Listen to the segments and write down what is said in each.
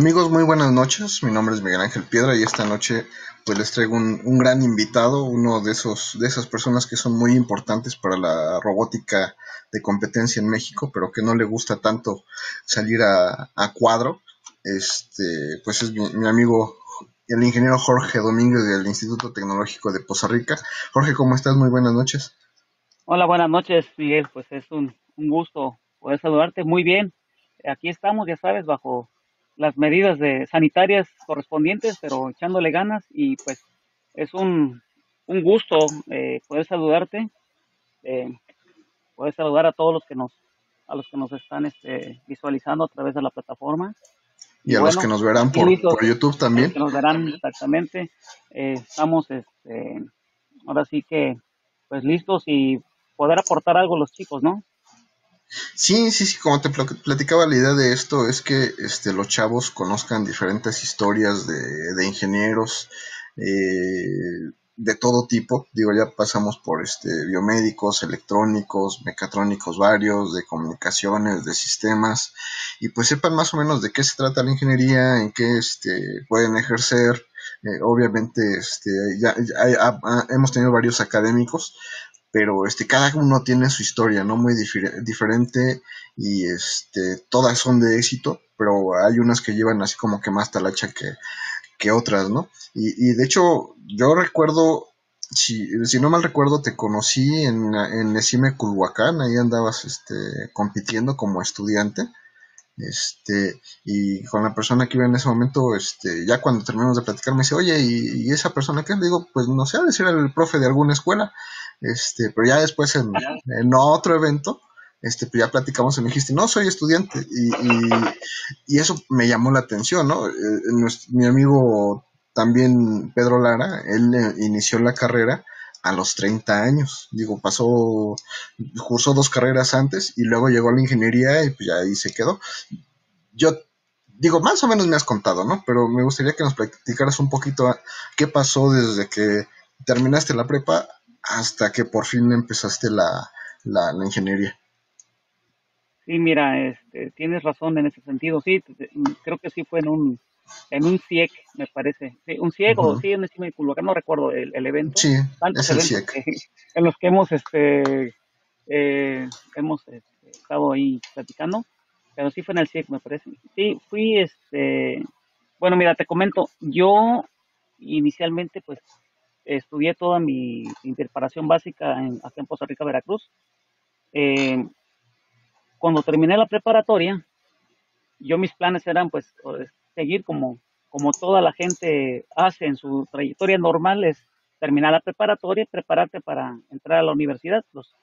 Amigos, muy buenas noches. Mi nombre es Miguel Ángel Piedra y esta noche pues les traigo un, gran invitado, uno de esos de esas personas que son muy importantes para la robótica de competencia en México, pero que no le gusta tanto salir a, a cuadro. Este, pues es mi, mi, amigo el ingeniero Jorge Domínguez del Instituto Tecnológico de Poza Rica. Jorge, ¿cómo estás? Muy buenas noches. Hola, buenas noches, Miguel. Pues es un, un gusto poder saludarte. Muy bien. Aquí estamos, ya sabes, bajo las medidas de sanitarias correspondientes, pero echándole ganas y pues es un, un gusto eh, poder saludarte, eh, poder saludar a todos los que nos a los que nos están este, visualizando a través de la plataforma. Y, y a bueno, los que nos verán por, YouTube también. Que nos verán exactamente. Eh, estamos, este, ahora sí que, pues listos y poder aportar algo a los chicos, ¿no? Sí, sí, sí, como te platicaba, la idea de esto es que este, los chavos conozcan diferentes historias de, ingenieros eh, de todo tipo. Digo, ya pasamos por este, biomédicos, electrónicos, mecatrónicos varios, de comunicaciones, de sistemas, y pues sepan más o menos de qué se trata la ingeniería, en qué este, pueden ejercer. Eh, obviamente, este, ya, ya, hemos tenido varios académicos, pero este cada uno tiene su historia, ¿no? Muy difer diferente y este todas son de éxito, pero hay unas que llevan así como que más talacha que, que otras, ¿no? Y, y de hecho, yo recuerdo, si, si no mal recuerdo, te conocí en, en Esime Culhuacán, ahí andabas este, compitiendo como estudiante. Este, y con la persona que iba en ese momento, este, ya cuando terminamos de platicar, me dice, oye, ¿y, esa persona qué? Le digo, pues no sé, decir el profe de alguna escuela. Este, pero ya después en, en otro evento, este, pues ya platicamos y me dijiste, no, soy estudiante. Y, y, y eso me llamó la atención, ¿no? Eh, nuestro, mi amigo también, Pedro Lara, él inició la carrera a los 30 años. Digo, pasó, cursó dos carreras antes y luego llegó a la ingeniería y pues ya ahí se quedó. Yo digo, más o menos me has contado, ¿no? Pero me gustaría que nos platicaras un poquito qué pasó desde que terminaste la prepa hasta que por fin empezaste la, la, la ingeniería. Sí, mira, este, tienes razón en ese sentido. Sí, creo que sí fue en un en un CIEC, me parece. Sí, un CIEC uh -huh. o sí, en el Culhuacán, no recuerdo el, el, evento. Sí, Tantos es el CIEC. que, en los que hemos este eh, hemos este, estado ahí platicando, pero sí fue en el CIEC, me parece. Sí, fui este bueno, mira, te comento, yo inicialmente pues estudié toda mi, preparación básica en, acá en Costa Rica, Veracruz. Eh, cuando terminé la preparatoria, yo mis planes eran pues seguir como, como toda la gente hace en su trayectoria normal, es terminar la preparatoria prepararte para entrar a la universidad. Los,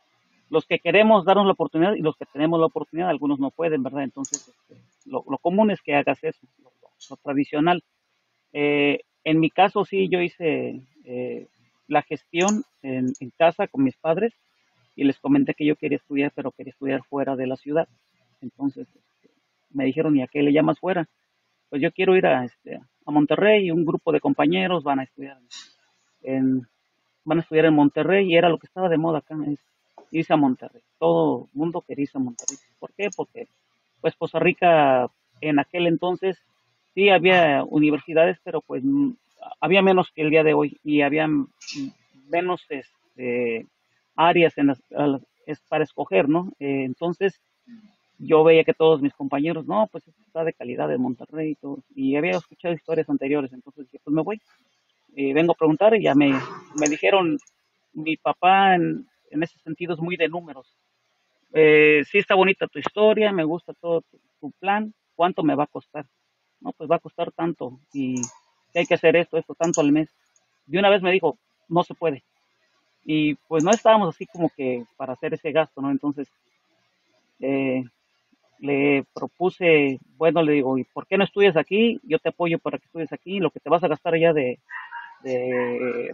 los que queremos darnos la oportunidad y los que tenemos la oportunidad, algunos no pueden, ¿verdad? Entonces, este, lo, lo, común es que hagas eso, lo, lo tradicional. Eh, en mi caso, sí, yo hice eh, la gestión en, casa con mis padres y les comenté que yo quería estudiar, pero quería estudiar fuera de la ciudad. Entonces, este, me dijeron, ¿y a qué le llamas fuera? Pues yo quiero ir a, este, a Monterrey y un grupo de compañeros van a estudiar en, van a estudiar en Monterrey y era lo que estaba de moda acá, es a Monterrey. Todo mundo quería irse a Monterrey. ¿Por qué? Porque pues Costa Rica en aquel entonces sí había universidades, pero pues había menos que el día de hoy y había menos este, áreas en las, para escoger, ¿no? Eh, entonces, yo veía que todos mis compañeros, no, pues está de calidad de Monterrey y todo, y había escuchado historias anteriores, entonces dije, pues me voy, eh, vengo a preguntar y ya me, me dijeron, mi papá en, en, ese sentido es muy de números, eh, sí está bonita tu historia, me gusta todo tu, plan, ¿cuánto me va a costar? No, pues va a costar tanto y hay que hacer esto, esto, tanto al mes. De una vez me dijo, no se puede, y pues no estábamos así como que para hacer ese gasto, ¿no? Entonces eh, le propuse, bueno, le digo, ¿y por qué no estudias aquí? Yo te apoyo para que estudies aquí, lo que te vas a gastar allá de,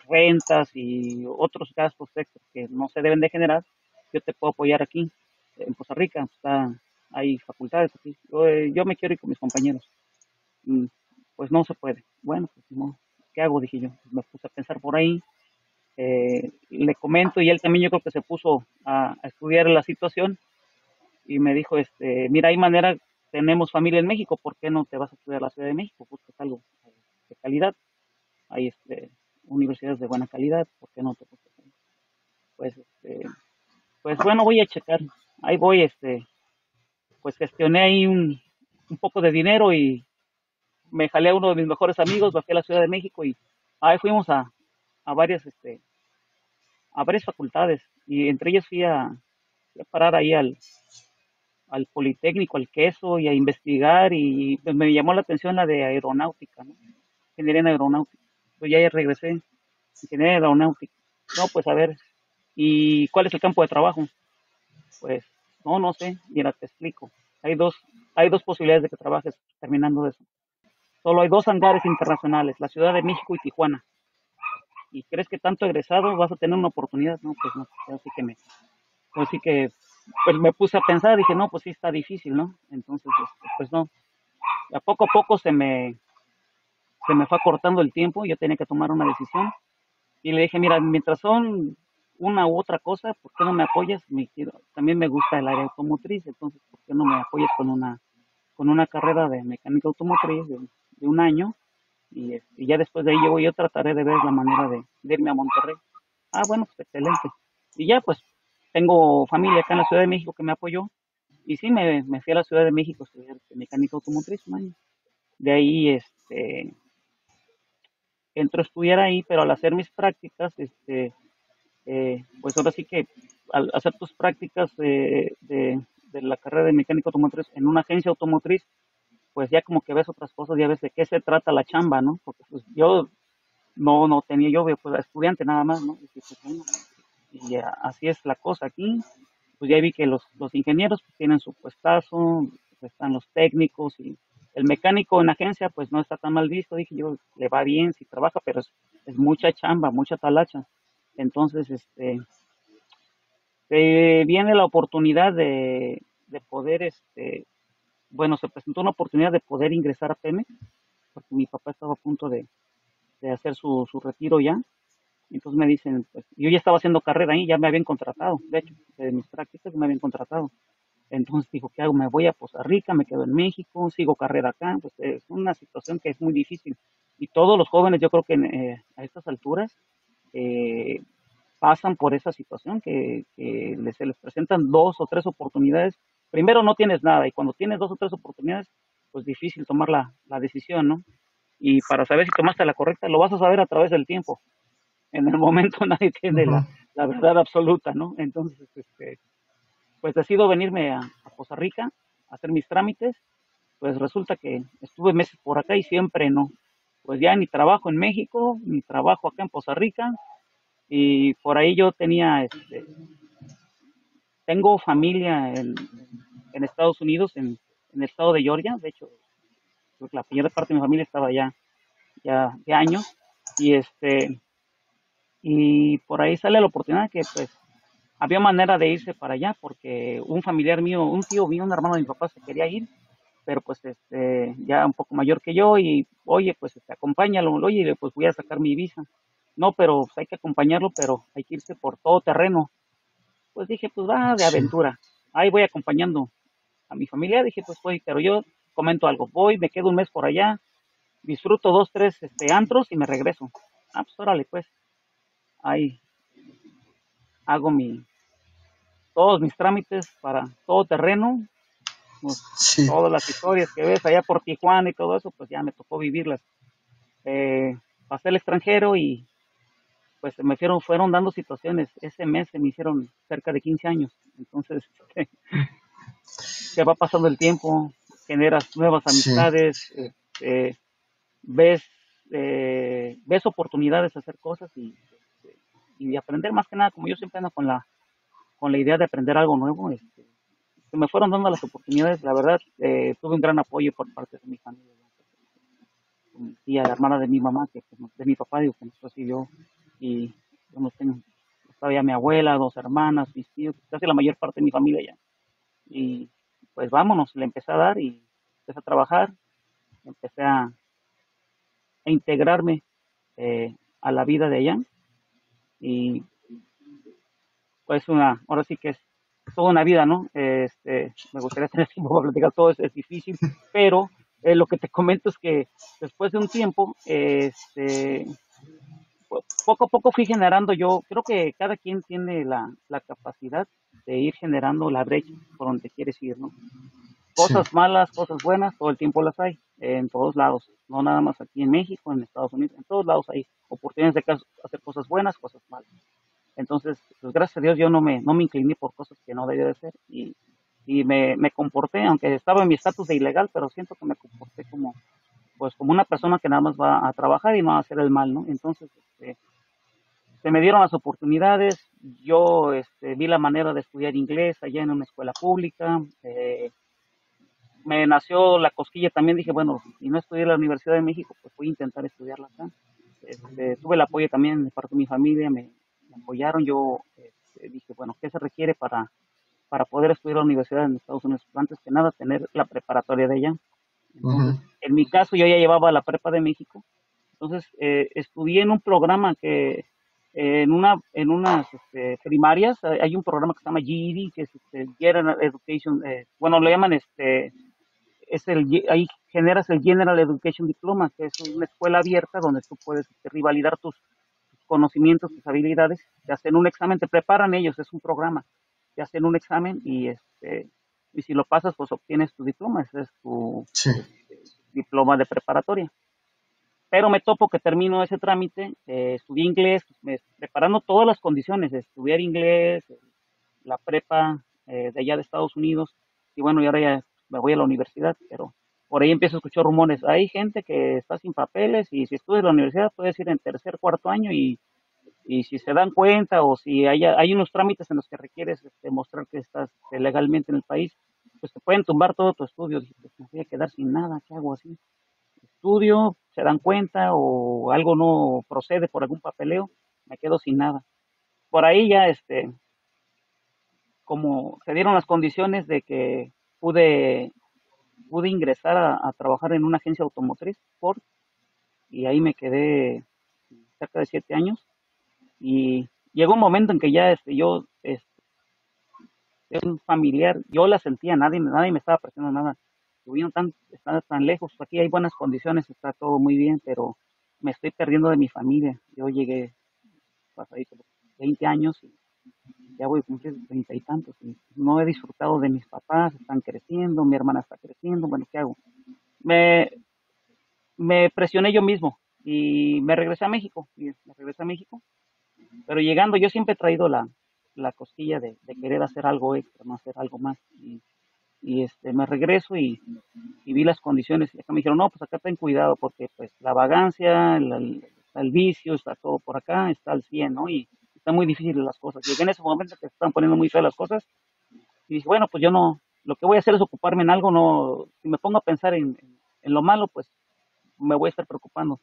rentas y otros gastos extras que no se deben de generar, yo te puedo apoyar aquí en Costa Rica, está, hay facultades aquí, yo, yo me quiero ir con mis compañeros. Mm, pues no se puede. Bueno, pues no, ¿qué hago? Dije yo, me puse a pensar por ahí, eh, le comento y él también yo creo que se puso a, estudiar la situación y me dijo, este, mira, hay manera tenemos familia en México, ¿por qué no te vas a estudiar a la Ciudad de México? Buscas algo de calidad. Hay este, universidades de buena calidad, ¿por qué no te? Pues, este, pues bueno, voy a checar. Ahí voy, este, pues gestioné ahí un poco de dinero y me jalé a uno de mis mejores amigos, bajé a la Ciudad de México y ahí fuimos a, a varias, este, a varias facultades y entre ellas fui a, a parar ahí al, al Politécnico, al Queso y a investigar y pues, me llamó la atención la de aeronáutica, ¿no? ingeniería en aeronáutica. Pues ya regresé, ingeniería en aeronáutica. No, pues a ver, ¿y cuál es el campo de trabajo? Pues no, no sé, mira, te explico. Hay dos, hay dos posibilidades de que trabajes terminando eso. Solo hay dos hangares internacionales, la Ciudad de México y Tijuana. ¿Y crees que tanto egresado vas a tener una oportunidad? No, pues no, así que me, así que pues me puse a pensar, dije, no, pues sí está difícil, ¿no? Entonces, este, pues no. A poco a poco se me, se me fue cortando el tiempo, yo tenía que tomar una decisión. Y le dije, mira, mientras son una u otra cosa, ¿por qué no me apoyas? Me, también me gusta el área automotriz, entonces, ¿por qué no me apoyas con una, con una carrera de mecánica automotriz de, un año? Y, ya después de ahí yo, yo trataré de ver la manera de, de irme a Monterrey. Ah, bueno, pues excelente. Y ya, pues tengo familia acá en la Ciudad de México que me apoyó. Y sí, me, me fui a la Ciudad de México a estudiar mecánica automotriz un año. De ahí, este, entro a estudiar ahí, pero al hacer mis prácticas, este, eh, pues ahora sí que al hacer tus prácticas de, de, la carrera de mecánico automotriz en una agencia automotriz, pues ya como que ves otras cosas, ya ves de qué se trata la chamba, ¿no? Porque pues yo no, no tenía yo, pues estudiante nada más, ¿no? Y, pues, así es la cosa aquí. Pues ya vi que los, los ingenieros pues, tienen su puestazo, están los técnicos y el mecánico en agencia pues no está tan mal visto, dije yo, le va bien si trabaja, pero es, mucha chamba, mucha talacha. Entonces, este, viene la oportunidad de, de poder, este, bueno, se presentó una oportunidad de poder ingresar a Pemex, porque mi papá estaba a punto de, de hacer su, su retiro ya. Entonces me dicen, pues, yo ya estaba haciendo carrera ahí, ya me habían contratado, de hecho, de mis prácticas me habían contratado. Entonces dijo, ¿qué hago? Me voy a Costa Rica, me quedo en México, sigo carrera acá, pues es una situación que es muy difícil. Y todos los jóvenes, yo creo que eh, a estas alturas, eh, pasan por esa situación, que, se les presentan dos o tres oportunidades. Primero no tienes nada y cuando tienes dos o tres oportunidades, pues difícil tomar la, la decisión, ¿no? Y para saber si tomaste la correcta, lo vas a saber a través del tiempo. En el momento nadie tiene la, la, verdad absoluta, ¿no? Entonces, este, pues decido venirme a, a Costa Rica a hacer mis trámites. Pues resulta que estuve meses por acá y siempre no. Pues ya ni trabajo en México, ni trabajo acá en Costa Rica, y por ahí yo tenía, este, tengo familia en, Estados Unidos, en, el estado de Georgia, de hecho, la primera parte de mi familia estaba allá ya de años, y este, y por ahí sale la oportunidad que pues había manera de irse para allá porque un familiar mío, un tío mío, un hermano de mi papá se quería ir, pero pues este ya un poco mayor que yo y oye, pues este acompáñalo, oye, pues voy a sacar mi visa. No, pero pues, hay que acompañarlo, pero hay que irse por todo terreno. Pues dije, pues va de aventura. Ahí voy acompañando a mi familia. Dije, pues voy, pero yo comento algo. Voy, me quedo un mes por allá, disfruto dos, tres este, antros y me regreso. Ah, pues órale, pues. Ahí hago mi, todos mis trámites para todo terreno. Pues, todas las historias que ves allá por Tijuana y todo eso, pues ya me tocó vivirlas. Eh, pasé al extranjero y pues me fueron, fueron dando situaciones. Ese mes se me hicieron cerca de 15 años. Entonces, se va pasando el tiempo, generas nuevas amistades, este, ves, eh, ves oportunidades de hacer cosas y, y aprender más que nada, como yo siempre ando con la, con la idea de aprender algo nuevo, este, se me fueron dando las oportunidades, la verdad, eh, tuve un gran apoyo por parte de mi familia, mi tía, la hermana de mi mamá, que de mi papá, digo, que nos recibió y yo tengo, estaba ya mi abuela, dos hermanas, mis tíos, casi la mayor parte de mi familia ya. Y pues vámonos, le empecé a dar y empecé a trabajar, empecé a, a integrarme eh, a la vida de allá y pues una, ahora sí que es toda una vida, ¿no? Este, me gustaría tener tiempo para platicar todo, es, es difícil, pero eh, lo que te comento es que después de un tiempo, este, poco a poco fui generando yo, creo que cada quien tiene la, la capacidad de ir generando la brecha por donde quieres ir, ¿no? Cosas malas, cosas buenas, todo el tiempo las hay, en todos lados, no nada más aquí en México, en Estados Unidos, en todos lados hay oportunidades de hacer cosas buenas, cosas malas. Entonces, pues gracias a Dios yo no me, no me incliné por cosas que no debía de ser y, y me, me comporté, aunque estaba en mi estatus de ilegal, pero siento que me comporté como, pues como una persona que nada más va a trabajar y no a hacer el mal, ¿no? Entonces, este, se me dieron las oportunidades, yo este, vi la manera de estudiar inglés allá en una escuela pública, eh, me nació la cosquilla también, dije, bueno, si no estudié la Universidad de México, pues voy a intentar estudiarla acá. Este, tuve el apoyo también de parte de mi familia, me, apoyaron, yo este, dije, bueno, ¿qué se requiere para, para poder estudiar la universidad en Estados Unidos? Antes que nada, tener la preparatoria de allá. En mi caso, yo ya llevaba la prepa de México, entonces eh, estudié en un programa que en una en unas este, primarias hay un programa que se llama GED que es este, General Education eh, bueno lo llaman este es el, ahí generas el General Education Diploma, que es una escuela abierta donde tú puedes este, rivalidar tus, conocimientos, tus habilidades, te hacen un examen, te preparan ellos, es un programa, te hacen un examen y este y si lo pasas, pues obtienes tu diploma, ese es tu diploma de preparatoria. Pero me topo que termino ese trámite, eh, estudié inglés, pues, preparando todas las condiciones estudiar inglés, la prepa eh, de allá de Estados Unidos, y bueno, y ahora ya me voy a la universidad, pero por ahí empiezo a escuchar rumores. Hay gente que está sin papeles y si estudias en la universidad puedes ir en tercer, cuarto año y, y si se dan cuenta o si hay, hay unos trámites en los que requieres este, que estás este, legalmente en el país, pues te pueden tumbar todo tu estudio. Dije, pues me voy a quedar sin nada, ¿qué hago así? Estudio, se dan cuenta o algo no procede por algún papeleo, me quedo sin nada. Por ahí ya, este, como se dieron las condiciones de que pude, pude ingresar a, trabajar en una agencia automotriz, Ford, y ahí me quedé cerca de siete años. Y llegó un momento en que ya este, yo, este, un familiar, yo la sentía, nadie, nadie me estaba prestando nada. Estuvieron tan, están tan lejos, aquí hay buenas condiciones, está todo muy bien, pero me estoy perdiendo de mi familia. Yo llegué, pasadito, 20 años y ya voy a cumplir treinta y tantos y no he disfrutado de mis papás, están creciendo, mi hermana está creciendo, bueno, ¿qué hago? Me, me presioné yo mismo y me regresé a México, y me regresé a México, pero llegando yo siempre he traído la, la cosquilla de, querer hacer algo extra, no hacer algo más. Y, este, me regreso y, vi las condiciones y acá me dijeron, no, pues acá ten cuidado porque pues la vagancia, el, el, vicio, está todo por acá, está al 100, ¿no? Y, está muy difícil las cosas. Llegué en ese momento que se están poniendo muy feas las cosas y dije, bueno, pues yo no, lo que voy a hacer es ocuparme en algo, no, si me pongo a pensar en, en, lo malo, pues me voy a estar preocupando.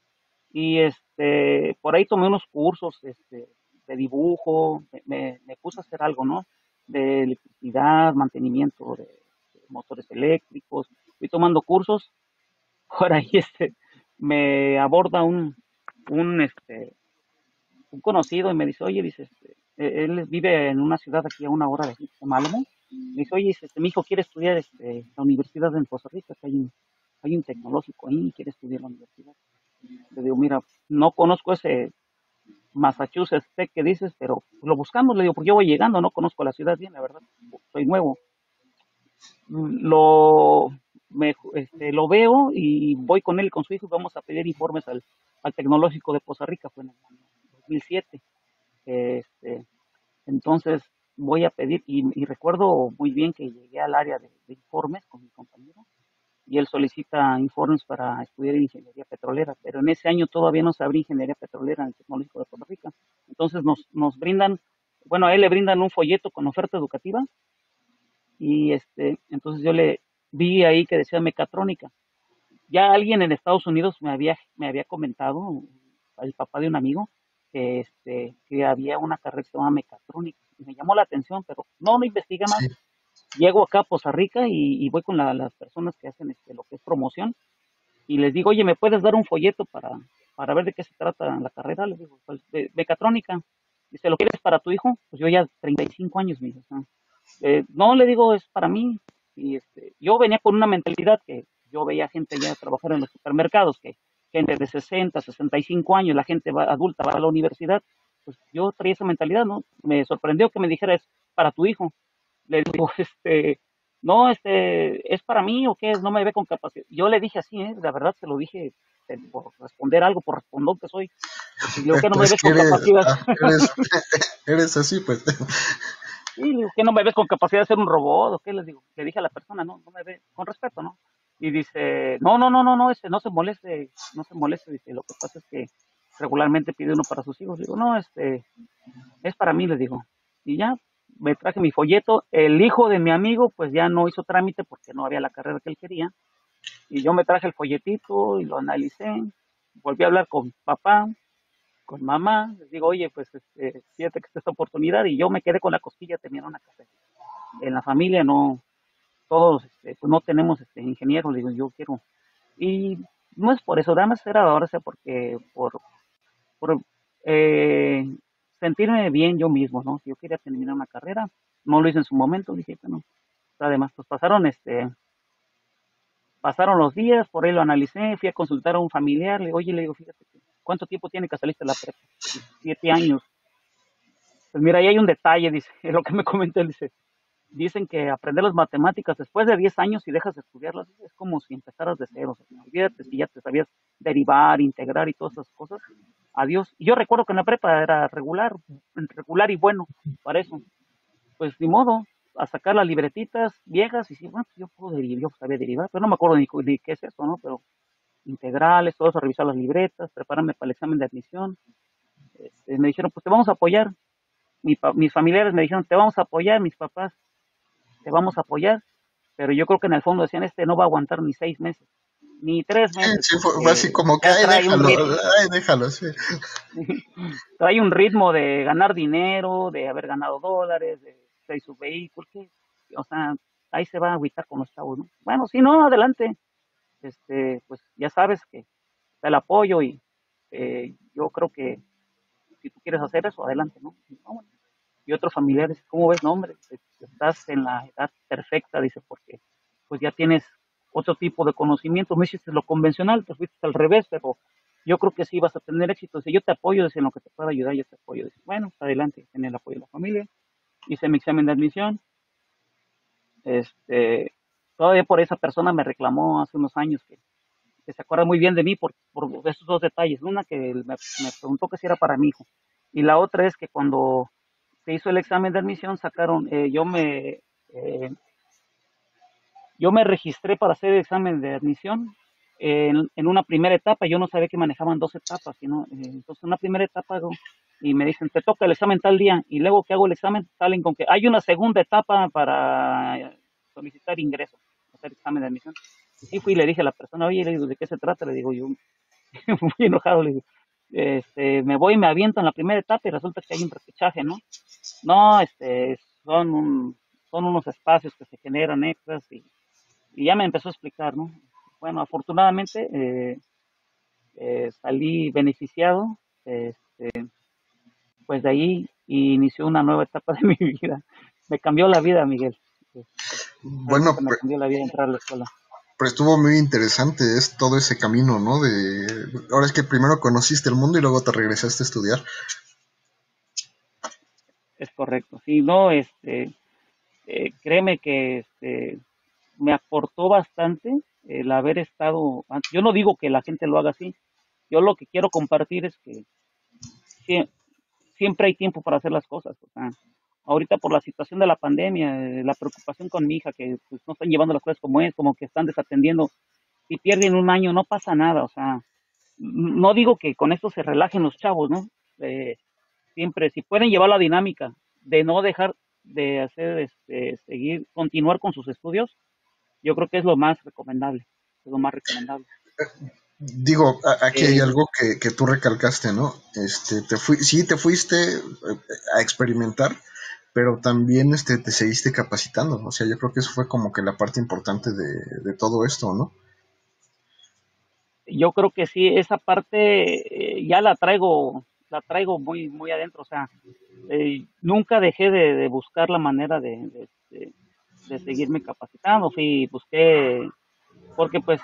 Y este, por ahí tomé unos cursos este, de dibujo, me, me, puse a hacer algo, ¿no? De electricidad, mantenimiento de, motores eléctricos, fui tomando cursos, por ahí este, me aborda un, un, este, un conocido y me dice, oye, dice, este, e-, él vive en una ciudad aquí a una hora de, Malmo. Me dice, oye, este, mi hijo quiere estudiar este, la universidad en Costa Rica, hay un, hay un tecnológico ahí, quiere estudiar la universidad. Le digo, mira, no conozco ese Massachusetts Tech que dices, pero lo buscamos, le digo, porque yo voy llegando, no conozco la ciudad bien, la verdad, soy nuevo. Lo, me, este, lo veo y voy con él y con su hijo y vamos a pedir informes al, tecnológico de Costa Rica, fue en el 2007. Este, entonces voy a pedir, y, recuerdo muy bien que llegué al área de, informes con mi compañero, y él solicita informes para estudiar ingeniería petrolera, pero en ese año todavía no se abría ingeniería petrolera en el Tecnológico de Puerto Rico. Entonces nos, nos brindan, bueno, a él le brindan un folleto con oferta educativa, y este, entonces yo le vi ahí que decía mecatrónica. Ya alguien en Estados Unidos me había, me había comentado, el papá de un amigo, que, este, que había una carrera que se llama mecatrónica. Me llamó la atención, pero no, no investigué más. Llego acá a Poza Rica y, voy con las personas que hacen este, lo que es promoción y les digo, oye, ¿me puedes dar un folleto para, para ver de qué se trata la carrera? Les digo, pues, de mecatrónica. Dice, ¿lo quieres para tu hijo? Pues yo ya 35 años, me dice. Eh, no le digo, es para mí. Y este, yo venía con una mentalidad que yo veía gente ya trabajar en los supermercados, que gente de 60, 65 años, la gente va, adulta va a la universidad, pues yo traía esa mentalidad, ¿no? Me sorprendió que me dijera es para tu hijo. Le digo, este, no, este, es para mí o qué es, no me ve con capacidad. Yo le dije así, ¿eh? la verdad se lo dije eh, por responder algo, por responder que soy. Y digo, que no me ves con capacidad. Ah, eres, así, pues. Sí, digo, que no me ves con capacidad de ser un robot, o qué les digo. Le dije a la persona, no, no me ve, con respeto, ¿no? Y dice, no, no, no, no, no, este, no se moleste, no se moleste, dice, lo que pasa es que regularmente pide uno para sus hijos. Digo, no, este, es para mí, le digo. Y ya, me traje mi folleto. El hijo de mi amigo, pues ya no hizo trámite porque no había la carrera que él quería. Y yo me traje el folletito y lo analicé. Volví a hablar con papá, con mamá. Les digo, oye, pues este, fíjate que está esta oportunidad. Y yo me quedé con la cosquilla de tener una casa. En la familia no, todos este, pues no tenemos este, ingenieros. digo, yo quiero. Y no es por eso, dame era ahora, sea porque por, por eh, sentirme bien yo mismo, ¿no? Si yo quería terminar una carrera, no lo hice en su momento, dije, bueno, además, pues pasaron este, pasaron los días, por ahí lo analicé, fui a consultar a un familiar, le digo, oye, le digo, fíjate, ¿cuánto tiempo tiene que saliste de la prepa? Siete años. Pues mira, ahí hay un detalle, dice, lo que me comentó, dice, dicen que aprender las matemáticas después de 10 años y dejas de estudiarlas es como si empezaras de cero. olvídate si ya te sabías derivar, integrar y todas esas cosas. Adiós. Y yo recuerdo que en la prepa era regular, regular y bueno para eso. Pues ni modo, a sacar las libretitas viejas y decir, bueno, yo puedo derivar, yo sabía derivar, pero no me acuerdo ni, qué es eso, ¿no? Pero integrales, todo eso, revisar las libretas, prepararme para el examen de admisión. Este, me dijeron, pues te vamos a apoyar. mis familiares me dijeron, te vamos a apoyar, mis papás te vamos a apoyar, pero yo creo que en el fondo decían, este no va a aguantar ni seis meses, ni tres meses. Sí, fue así como que, ay, déjalo, ay, déjalo, sí. trae un ritmo de ganar dinero, de haber ganado dólares, de, de su vehículo, que, o sea, ahí se va a agüitar con los chavos, ¿no? Bueno, si no, adelante, este, pues ya sabes que está el apoyo y eh, yo creo que si tú quieres hacer eso, adelante, ¿no? y otros familiares, ¿cómo ves? No, hombre, estás en la edad perfecta, dice, porque pues ya tienes otro tipo de conocimiento, no hiciste lo convencional, te fuiste al revés, pero yo creo que sí vas a tener éxito. Dice, yo te apoyo, dice, en lo que te pueda ayudar, yo te apoyo. Dice, bueno, adelante, tener el apoyo de la familia. Hice mi examen de admisión. Este, todavía por esa persona me reclamó hace unos años que, se acuerda muy bien de mí por, por esos dos detalles. Una que me, me preguntó que si era para mi hijo. Y la otra es que cuando se hizo el examen de admisión, sacaron, eh, yo me eh, yo me registré para hacer el examen de admisión en, una primera etapa, yo no sabía que manejaban dos etapas, sino, eh, entonces una primera etapa hago, y me dicen, te toca el examen tal día, y luego que hago el examen, salen con que hay una segunda etapa para solicitar ingreso, hacer examen de admisión. Y fui y le dije a la persona, oye, le digo, ¿de qué se trata? Le digo, yo muy enojado, le digo, este, me voy y me aviento en la primera etapa y resulta que hay un repechaje, ¿no? No, este, son, son unos espacios que se generan extras y, ya me empezó a explicar, ¿no? Bueno, afortunadamente eh, eh, salí beneficiado, este, pues de ahí inició una nueva etapa de mi vida. Me cambió la vida, Miguel. Bueno, me pues cambió la vida entrar a la escuela pero estuvo muy interesante es todo ese camino, ¿no? De ahora es que primero conociste el mundo y luego te regresaste a estudiar. Es correcto, sí, no, este, eh, créeme que este, me aportó bastante el haber estado, yo no digo que la gente lo haga así, yo lo que quiero compartir es que siempre hay tiempo para hacer las cosas, o sea, ahorita por la situación de la pandemia, eh, la preocupación con mi hija, que pues, no están llevando las cosas como es, como que están desatendiendo, si pierden un año no pasa nada, o sea, no digo que con esto se relajen los chavos, ¿no? Eh, siempre, si pueden llevar la dinámica de no dejar de hacer, este, seguir, continuar con sus estudios, yo creo que es lo más recomendable, es lo más recomendable. Digo, aquí hay eh, algo que, que, tú recalcaste, ¿no? Este, te fui, sí, te fuiste a experimentar, pero también este, te seguiste capacitando. O sea, yo creo que eso fue como que la parte importante de, todo esto, ¿no? Yo creo que sí, esa parte eh, ya la traigo la traigo muy, muy adentro, o sea, eh, nunca dejé de, buscar la manera de, de, seguirme capacitando, fui, busqué, porque pues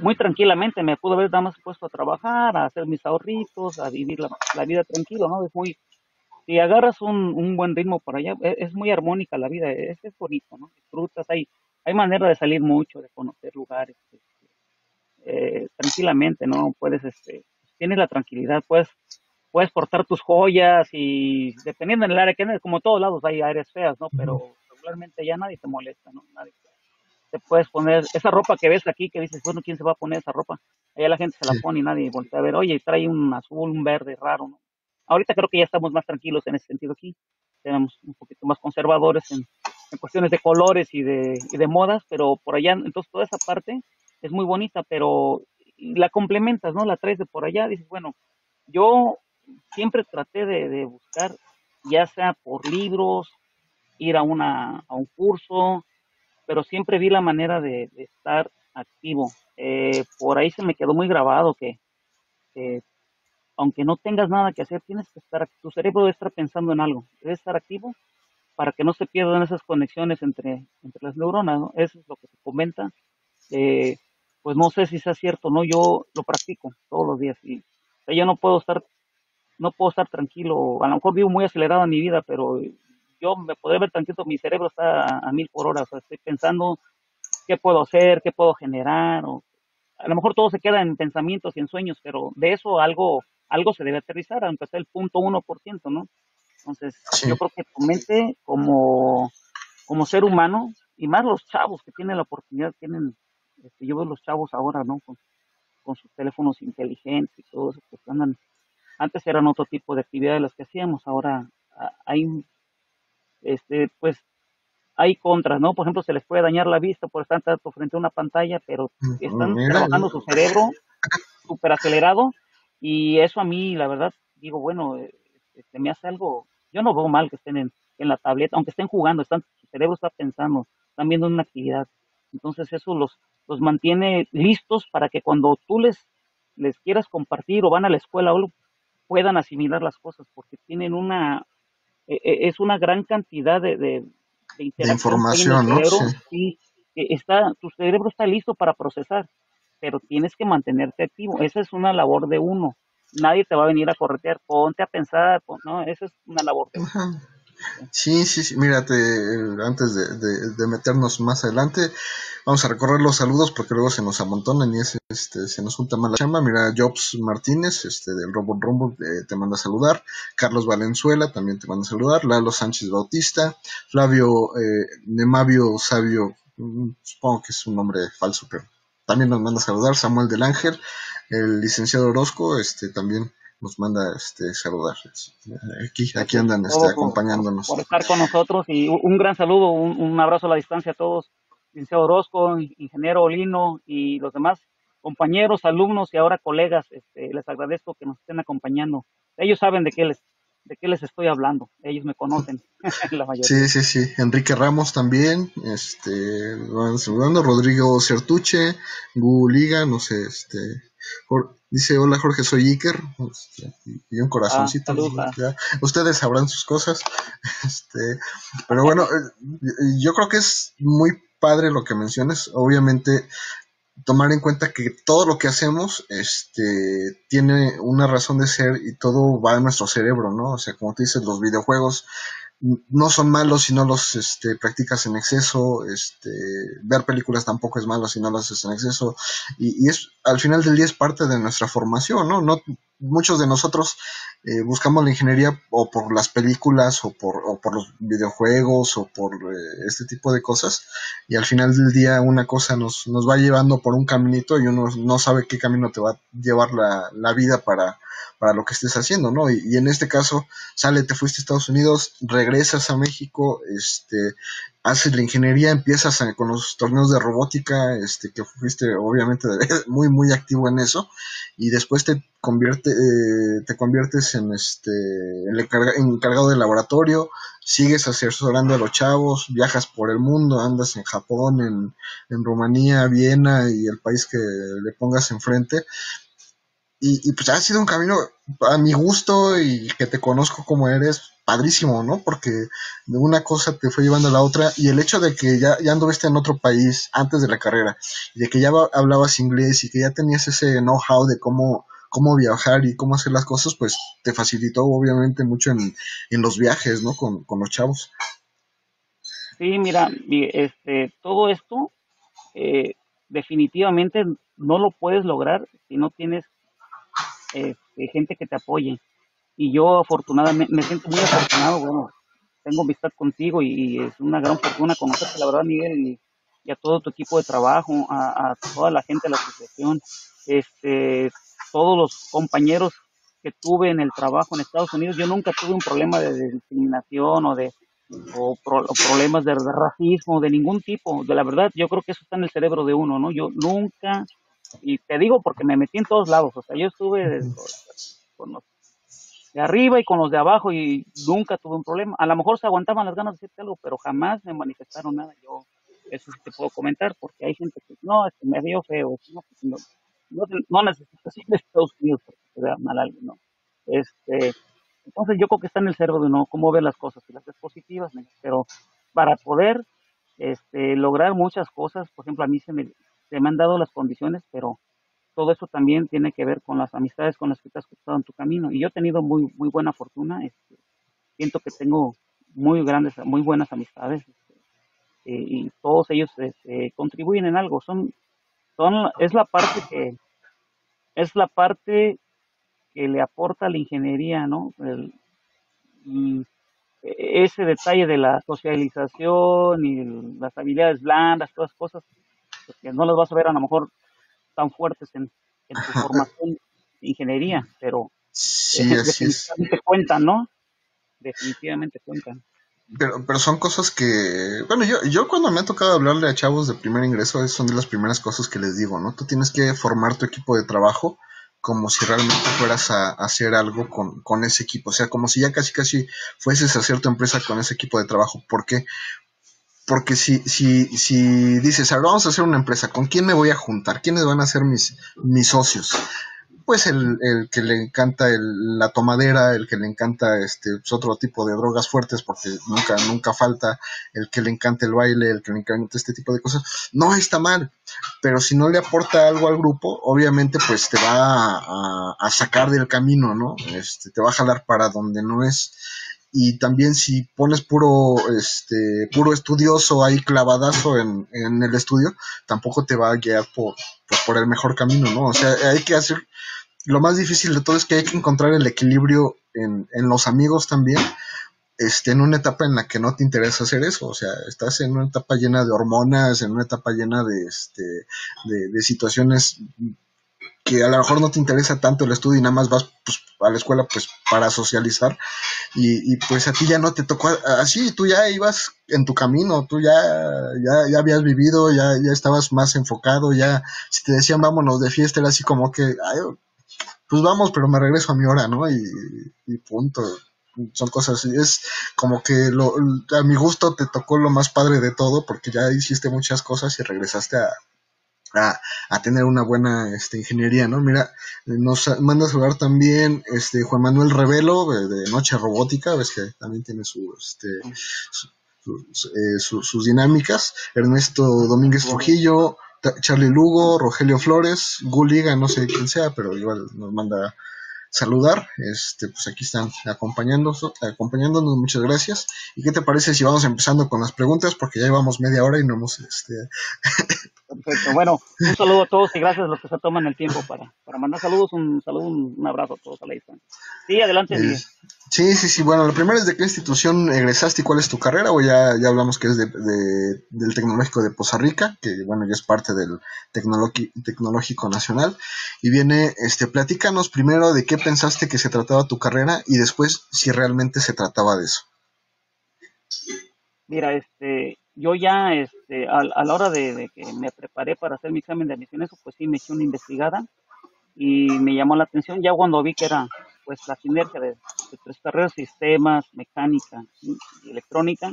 muy tranquilamente me pudo haber nada más puesto a trabajar, a hacer mis ahorritos, a vivir la, vida tranquilo, ¿no? Es muy, si agarras un, un buen ritmo por allá, es, es, muy armónica la vida, es, es bonito, ¿no? Disfrutas, hay, hay manera de salir mucho, de conocer lugares, este, eh, tranquilamente, ¿no? Puedes, este, tienes la tranquilidad, puedes, puedes portar tus joyas y dependiendo del área que es, como todos lados hay áreas feas, ¿no? Pero ya nadie te molesta, ¿no? Nadie te puedes poner esa ropa que ves aquí que dices, bueno, ¿quién se va a poner esa ropa? Allá la gente se la pone y nadie voltea a ver, oye, trae un azul, un verde raro, ¿no? Ahorita creo que ya estamos más tranquilos en ese sentido aquí, tenemos un poquito más conservadores en, en cuestiones de colores y de, y de modas, pero por allá, entonces toda esa parte es muy bonita, pero la complementas, ¿no? La traes de por allá, dices, bueno, yo siempre traté de, buscar, ya sea por libros, ir a, una, a un curso, pero siempre vi la manera de, estar activo. Eh, por ahí se me quedó muy grabado que, aunque no tengas nada que hacer, tienes que estar, tu cerebro debe estar pensando en algo, debe estar activo para que no se pierdan esas conexiones entre, entre las neuronas, ¿no? Eso es lo que se comenta. Eh, pues no sé si sea cierto, ¿no? Yo lo practico todos los días y yo no puedo estar, no puedo estar tranquilo, a lo mejor vivo muy acelerado en mi vida, pero yo me podré ver tranquilo, mi cerebro está a, mil por hora, o sea, estoy pensando qué puedo hacer, qué puedo generar, o a lo mejor todo se queda en pensamientos y en sueños, pero de eso algo, algo se debe aterrizar, aunque sea el punto uno por ciento, ¿no? Entonces, yo creo que tu mente como, como ser humano, y más los chavos que tienen la oportunidad, tienen, este, yo veo los chavos ahora, ¿no? Con, sus teléfonos inteligentes y todo eso, pues andan, antes eran otro tipo de actividades las que hacíamos, ahora hay, este, pues, hay contras, ¿no? Por ejemplo, se les puede dañar la vista por estar tanto frente a una pantalla, pero están trabajando su cerebro súper acelerado y eso a mí, la verdad, digo, bueno, este, me hace algo yo no veo mal que estén en, la tableta, aunque estén jugando, están, su cerebro está pensando, están viendo una actividad. Entonces eso los, los mantiene listos para que cuando tú les, les quieras compartir o van a la escuela o puedan asimilar las cosas, porque tienen una, es una gran cantidad de, de, información, ¿no? Sí. está, tu cerebro está listo para procesar, pero tienes que mantenerte activo. Esa es una labor de uno nadie te va a venir a corretear, ponte a pensar, ¿no? Esa es una labor. Sí, sí, sí, mírate, antes de, meternos más adelante, vamos a recorrer los saludos porque luego se nos amontonan y este, se nos junta mal la chamba. Mira, Jobs Martínez, este, del Robot Rumble, eh, te manda a saludar. Carlos Valenzuela también te manda a saludar. Lalo Sánchez Bautista. Flavio eh, Nemavio Sabio, mm, supongo que es un nombre falso, pero también nos manda a saludar. Samuel del Ángel el licenciado Orozco este, también nos manda este, saludar. Aquí, aquí andan este, acompañándonos. Por, estar con nosotros y un gran saludo, un, abrazo a la distancia a todos. Licenciado Orozco, ingeniero Olino y los demás compañeros, alumnos y ahora colegas, este, les agradezco que nos estén acompañando. Ellos saben de qué les, de qué les estoy hablando. Ellos me conocen, la mayoría. Sí, sí, sí. Enrique Ramos también, este, saludando, Rodrigo Certuche, Gu Liga, no sé, este, dice, hola Jorge, soy Iker, este, y un corazoncito. Ah, ustedes sabrán sus cosas. Este, pero bueno, eh, yo creo que es muy padre lo que mencionas. Obviamente, tomar en cuenta que todo lo que hacemos este, tiene una razón de ser y todo va a nuestro cerebro, ¿no? O sea, como te dices, los videojuegos no son malos si no los este, practicas en exceso, este, ver películas tampoco es malo si no las haces en exceso, y, es al final del día es parte de nuestra formación, ¿no? no muchos de nosotros eh, buscamos la ingeniería o por las películas o por, o por los videojuegos o por eh, este tipo de cosas, y al final del día una cosa nos, nos va llevando por un caminito y uno no sabe qué camino te va a llevar la, la vida para para lo que estés haciendo, ¿no? Y, en este caso, sale, te fuiste a Estados Unidos, regresas a México, este, haces la ingeniería, empiezas con los torneos de robótica, este, que fuiste obviamente muy, muy activo en eso, y después te convierte, eh, te conviertes en este, el encargado del laboratorio, sigues asesorando a los chavos, viajas por el mundo, andas en Japón, en, en Rumanía, Viena y el país que le pongas enfrente. Y, pues ha sido un camino a mi gusto y que te conozco como eres, padrísimo, ¿no? Porque de una cosa te fue llevando a la otra y el hecho de que ya, ya anduviste en otro país antes de la carrera y de que ya hablabas inglés y que ya tenías ese know-how de cómo, cómo viajar y cómo hacer las cosas, pues te facilitó obviamente mucho en, en los viajes, ¿no? Con, con los chavos. Sí, mira, este, todo esto eh, definitivamente no lo puedes lograr si no tienes este, gente que te apoye. Y yo afortunadamente me siento muy afortunado, bueno, tengo amistad contigo y, es una gran fortuna conocerte, la verdad, Miguel, y, a todo tu equipo de trabajo, a, toda la gente de la asociación, este, todos los compañeros que tuve en el trabajo en Estados Unidos, yo nunca tuve un problema de discriminación o de o, problemas de, racismo, de ningún tipo. De la verdad, yo creo que eso está en el cerebro de uno, ¿no? Yo nunca, y te digo porque me metí en todos lados, o sea, yo estuve con los de arriba y con los de abajo y nunca tuve un problema. A lo mejor se aguantaban las ganas de decirte algo, pero jamás me manifestaron nada. Yo eso sí te puedo comentar porque hay gente que no, es que me vio feo, no, pues, no, no, necesito ir a Estados Unidos porque te vea mal alguien, ¿no? Este, entonces yo creo que está en el cerebro de uno cómo ver las cosas, y las positivas, pero para poder este, lograr muchas cosas, por ejemplo, a mí se me, se me han dado las condiciones, pero todo eso también tiene que ver con las amistades con las que te has cruzado en tu camino. Y yo he tenido muy, muy buena fortuna, este, siento que tengo muy grandes, muy buenas amistades, este, eh, y todos ellos este, contribuyen en algo. Son, son, es la parte que, es la parte que le aporta la ingeniería, ¿no? y ese detalle de la socialización y las habilidades blandas, todas cosas, pues, que no las vas a ver a lo mejor tan fuertes en, tu formación de ingeniería, pero sí, definitivamente cuentan, ¿no? Definitivamente cuentan. Pero, pero son cosas que, bueno, yo, yo cuando me ha tocado hablarle a chavos de primer ingreso, son de las primeras cosas que les digo, ¿no? Tú tienes que formar tu equipo de trabajo como si realmente fueras a, hacer algo con, con, ese equipo, o sea, como si ya casi casi fueses a hacer tu empresa con ese equipo de trabajo. ¿Por qué? Porque si, si, si dices, ahora vamos a hacer una empresa, ¿con quién me voy a juntar? ¿Quiénes van a ser mis, mis socios? pues el, el que le encanta el, la tomadera, el que le encanta este pues, otro tipo de drogas fuertes, porque nunca, nunca falta, el que le encanta el baile, el que le encanta este tipo de cosas, no está mal, pero si no le aporta algo al grupo, obviamente pues te va a, a sacar del camino, ¿no? Este, te va a jalar para donde no es y también si pones puro este puro estudioso ahí clavadazo en, en el estudio tampoco te va a guiar por, por, el mejor camino no o sea hay que hacer lo más difícil de todo es que hay que encontrar el equilibrio en, en los amigos también este, en una etapa en la que no te interesa hacer eso, o sea, estás en una etapa llena de hormonas, en una etapa llena de, este, de, de situaciones que a lo mejor no te interesa tanto el estudio y nada más vas pues, a la escuela pues para socializar y, pues a ti ya no te tocó así, tú ya ibas en tu camino, tú ya, ya, ya habías vivido, ya, ya estabas más enfocado, ya si te decían vámonos de fiesta era así como que, pues vamos, pero me regreso a mi hora, ¿no? Y, y punto. Son cosas así, es como que lo, a mi gusto te tocó lo más padre de todo porque ya hiciste muchas cosas y regresaste a, a, tener una buena este, ingeniería, ¿no? Mira, nos manda a saludar también este Juan Manuel Revelo de, Noche Robótica, ves que también tiene su, este, eh, sus dinámicas, Ernesto Domínguez Trujillo, Charlie Lugo, Rogelio Flores, Guliga, no sé quién sea, pero igual nos manda saludar. Este, pues aquí están acompañándonos, acompañándonos, muchas gracias. ¿Y qué te parece si vamos empezando con las preguntas? Porque ya llevamos media hora y no hemos este Perfecto. Bueno, un saludo a todos y gracias a los que se toman el tiempo para, para mandar saludos. Un saludo, un, abrazo a todos a la distancia. Sí, adelante. Sí, sí, sí. Bueno, lo primero es de qué institución egresaste y cuál es tu carrera, o ya, ya hablamos que es de, del Tecnológico de Poza Rica, que bueno, ya es parte del Tecnológico Nacional. Y viene, este, platícanos primero de qué pensaste que se trataba tu carrera y después si realmente se trataba de eso. Mira, este, yo ya este, a, la hora de, que me preparé para hacer mi examen de admisión, eso pues sí me eché una investigada y me llamó la atención ya cuando vi que era pues la sinergia de, tres carreras, sistemas, mecánica y electrónica.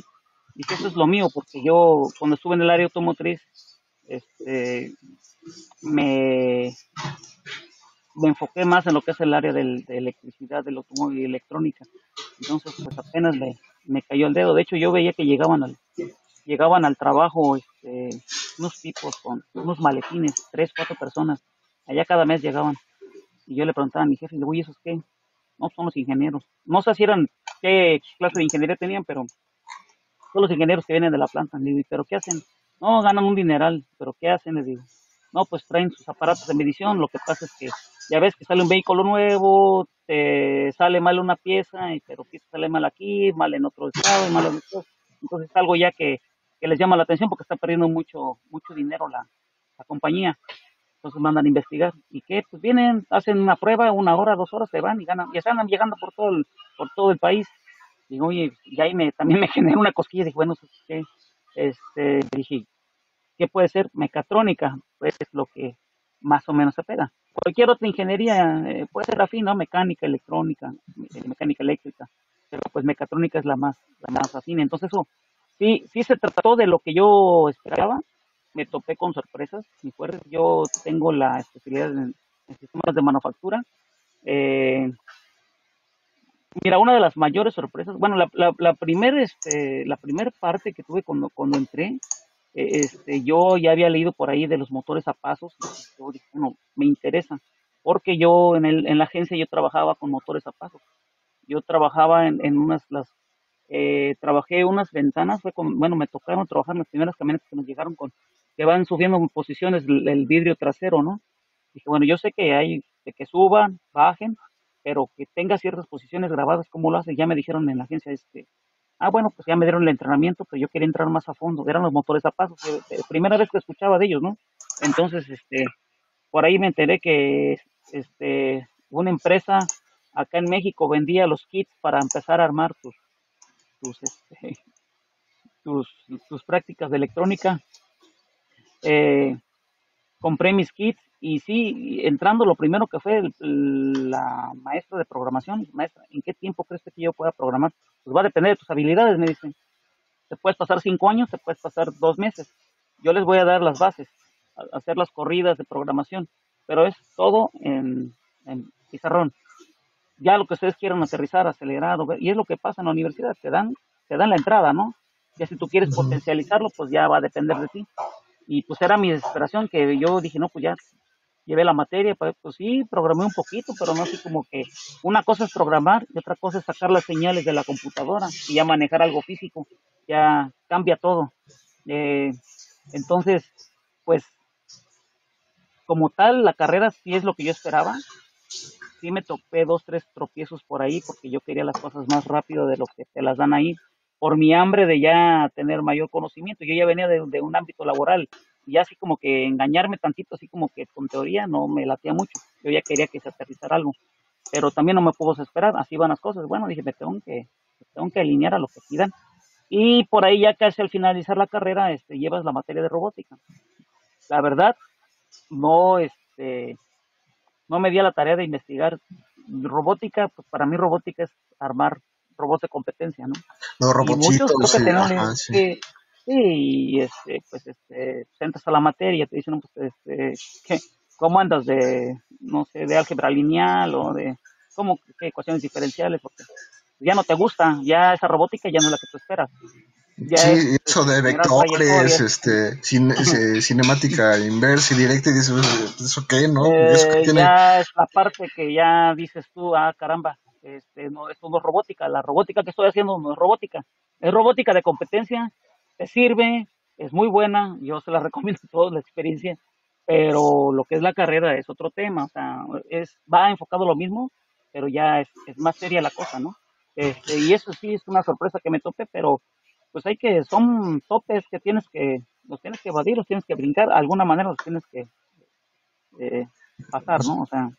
Y que eso es lo mío, porque yo cuando estuve en el área automotriz, este, me, me enfoqué más en lo que es el área del, de electricidad, del automóvil y electrónica. Entonces, pues apenas me, me cayó el dedo. De hecho, yo veía que llegaban al, llegaban al trabajo este, unos tipos con unos maletines, tres, cuatro personas. Allá cada mes llegaban. Y yo le preguntaba a mi jefe, le digo, ¿y esos qué? No, son los ingenieros. No sé si eran qué clase de ingeniería tenían, pero son los ingenieros que vienen de la planta. Le digo, ¿pero qué hacen? No, ganan un dineral, pero ¿qué hacen? Le digo, no, pues traen sus aparatos de medición. Lo que pasa es que ya ves que sale un vehículo nuevo, te sale mal una pieza, pero pieza sale mal aquí, mal en otro estado, y mal en otro. Entonces es algo ya que, que les llama la atención porque está perdiendo mucho, mucho dinero la, la compañía. Entonces mandan a investigar. ¿Y qué? Pues vienen, hacen una prueba, una hora, dos horas, se van y ganan. Y están llegando por todo el, por todo el país. Digo, oye, y ahí me, también me generó una cosquilla. Dije, bueno, ¿qué? Este, dije, ¿qué puede ser? Mecatrónica, pues es lo que más o menos se pega. Cualquier otra ingeniería eh, puede ser afín, ¿no? Mecánica, electrónica, eh, mecánica eléctrica, pero pues mecatrónica es la más, la más afín. Entonces eso, sí, sí se trató de lo que yo esperaba. Me topé con sorpresas muy fuertes. Yo tengo la especialidad en, sistemas de manufactura. Eh, mira, una de las mayores sorpresas, bueno, la, la, primera este, primer parte que tuve cuando, cuando entré, eh, este, yo ya había leído por ahí de los motores a pasos, yo dije, bueno, me interesa, porque yo en, el, en la agencia yo trabajaba con motores a pasos, yo trabajaba en, en unas, las, eh, trabajé unas ventanas, fue con, bueno, me tocaron trabajar en las primeras camionetas que nos llegaron con, que van subiendo en posiciones el, vidrio trasero, ¿no? Dije, bueno, yo sé que hay, de que suban, bajen, pero que tenga ciertas posiciones grabadas, ¿cómo lo hace? Ya me dijeron en la agencia, este, ah, bueno, pues ya me dieron el entrenamiento, pero yo quería entrar más a fondo, eran los motores a pasos, eh, eh, primera vez que escuchaba de ellos, ¿no? Entonces, este, por ahí me enteré que, este, una empresa acá en México vendía los kits para empezar a armar tus, tus, este, tus, tus prácticas de electrónica. Eh, compré mis kits y sí, entrando lo primero que fue el, la maestra de programación, maestra, ¿en qué tiempo crees que yo pueda programar? Pues va a depender de tus habilidades, me dicen. Te puedes pasar cinco años, te puedes pasar dos meses. Yo les voy a dar las bases, a hacer las corridas de programación, pero es todo en, en pizarrón. Ya lo que ustedes quieran aterrizar, acelerado, y es lo que pasa en la universidad, te dan, te dan la entrada, ¿no? Ya si tú quieres potencializarlo, pues ya va a depender de ti. Y pues era mi desesperación que yo dije, no, pues ya llevé la materia, pues, pues sí, programé un poquito, pero no así como que una cosa es programar y otra cosa es sacar las señales de la computadora y ya manejar algo físico, ya cambia todo. Eh, entonces, pues, como tal, la carrera sí es lo que yo esperaba. Sí me topé dos, tres tropiezos por ahí porque yo quería las cosas más rápido de lo que te las dan ahí, por mi hambre de ya tener mayor conocimiento. Yo ya venía de, un ámbito laboral y así como que engañarme tantito, así como que con teoría no me latía mucho. Yo ya quería que se aterrizara algo, pero también no me puedo desesperar, así van las cosas. Bueno, dije, me tengo que, me tengo que alinear a lo que pidan. Y por ahí ya casi al finalizar la carrera, este, llevas la materia de robótica. La verdad, no, este, no me di a la tarea de investigar robótica, pues para mí robótica es armar robots de competencia, ¿no? Los robotitos, muchos creo que sí, tenemos ajá, sí. que, sí, y este, pues este, te entras a la materia, te dicen, pues, este, ¿qué? ¿cómo andas de, no sé, de álgebra lineal o de, cómo, qué ecuaciones diferenciales? Porque ya no te gusta, ya esa robótica ya no es la que tú esperas. Ya Sí, es, y eso de vectores, este, cine- ce- cinemática inversa y directa, y dices, ¿eso qué, no? Eso que Eh, tiene, ya es la parte que ya dices tú, ah, caramba, este, no, esto no es robótica, la robótica que estoy haciendo no es robótica, es robótica de competencia, te sirve, es muy buena, yo se la recomiendo a todos la experiencia, pero lo que es la carrera es otro tema, o sea, es, va enfocado lo mismo, pero ya es, es más seria la cosa, ¿no? Este, y eso sí es una sorpresa que me tope, pero pues hay que, son topes que tienes que, los tienes que evadir, los tienes que brincar, de alguna manera los tienes que eh, pasar, ¿no? O sea,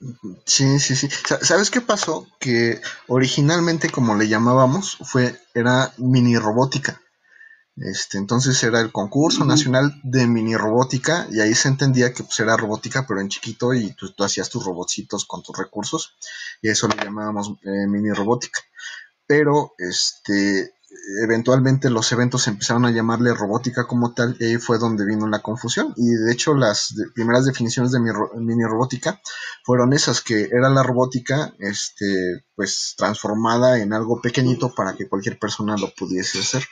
Sí, sí, sí. Sa- ¿Sabes qué pasó? Que originalmente, como le llamábamos, fue, era mini robótica. Este, entonces era el concurso nacional de mini robótica y ahí se entendía que pues era robótica pero en chiquito y tú, tú hacías tus robotcitos con tus recursos y eso le llamábamos eh, mini robótica. Pero este eventualmente los eventos empezaron a llamarle robótica como tal y ahí fue donde vino la confusión y de hecho las primeras definiciones de mi mini robótica fueron esas que era la robótica este pues transformada en algo pequeñito para que cualquier persona lo pudiese hacer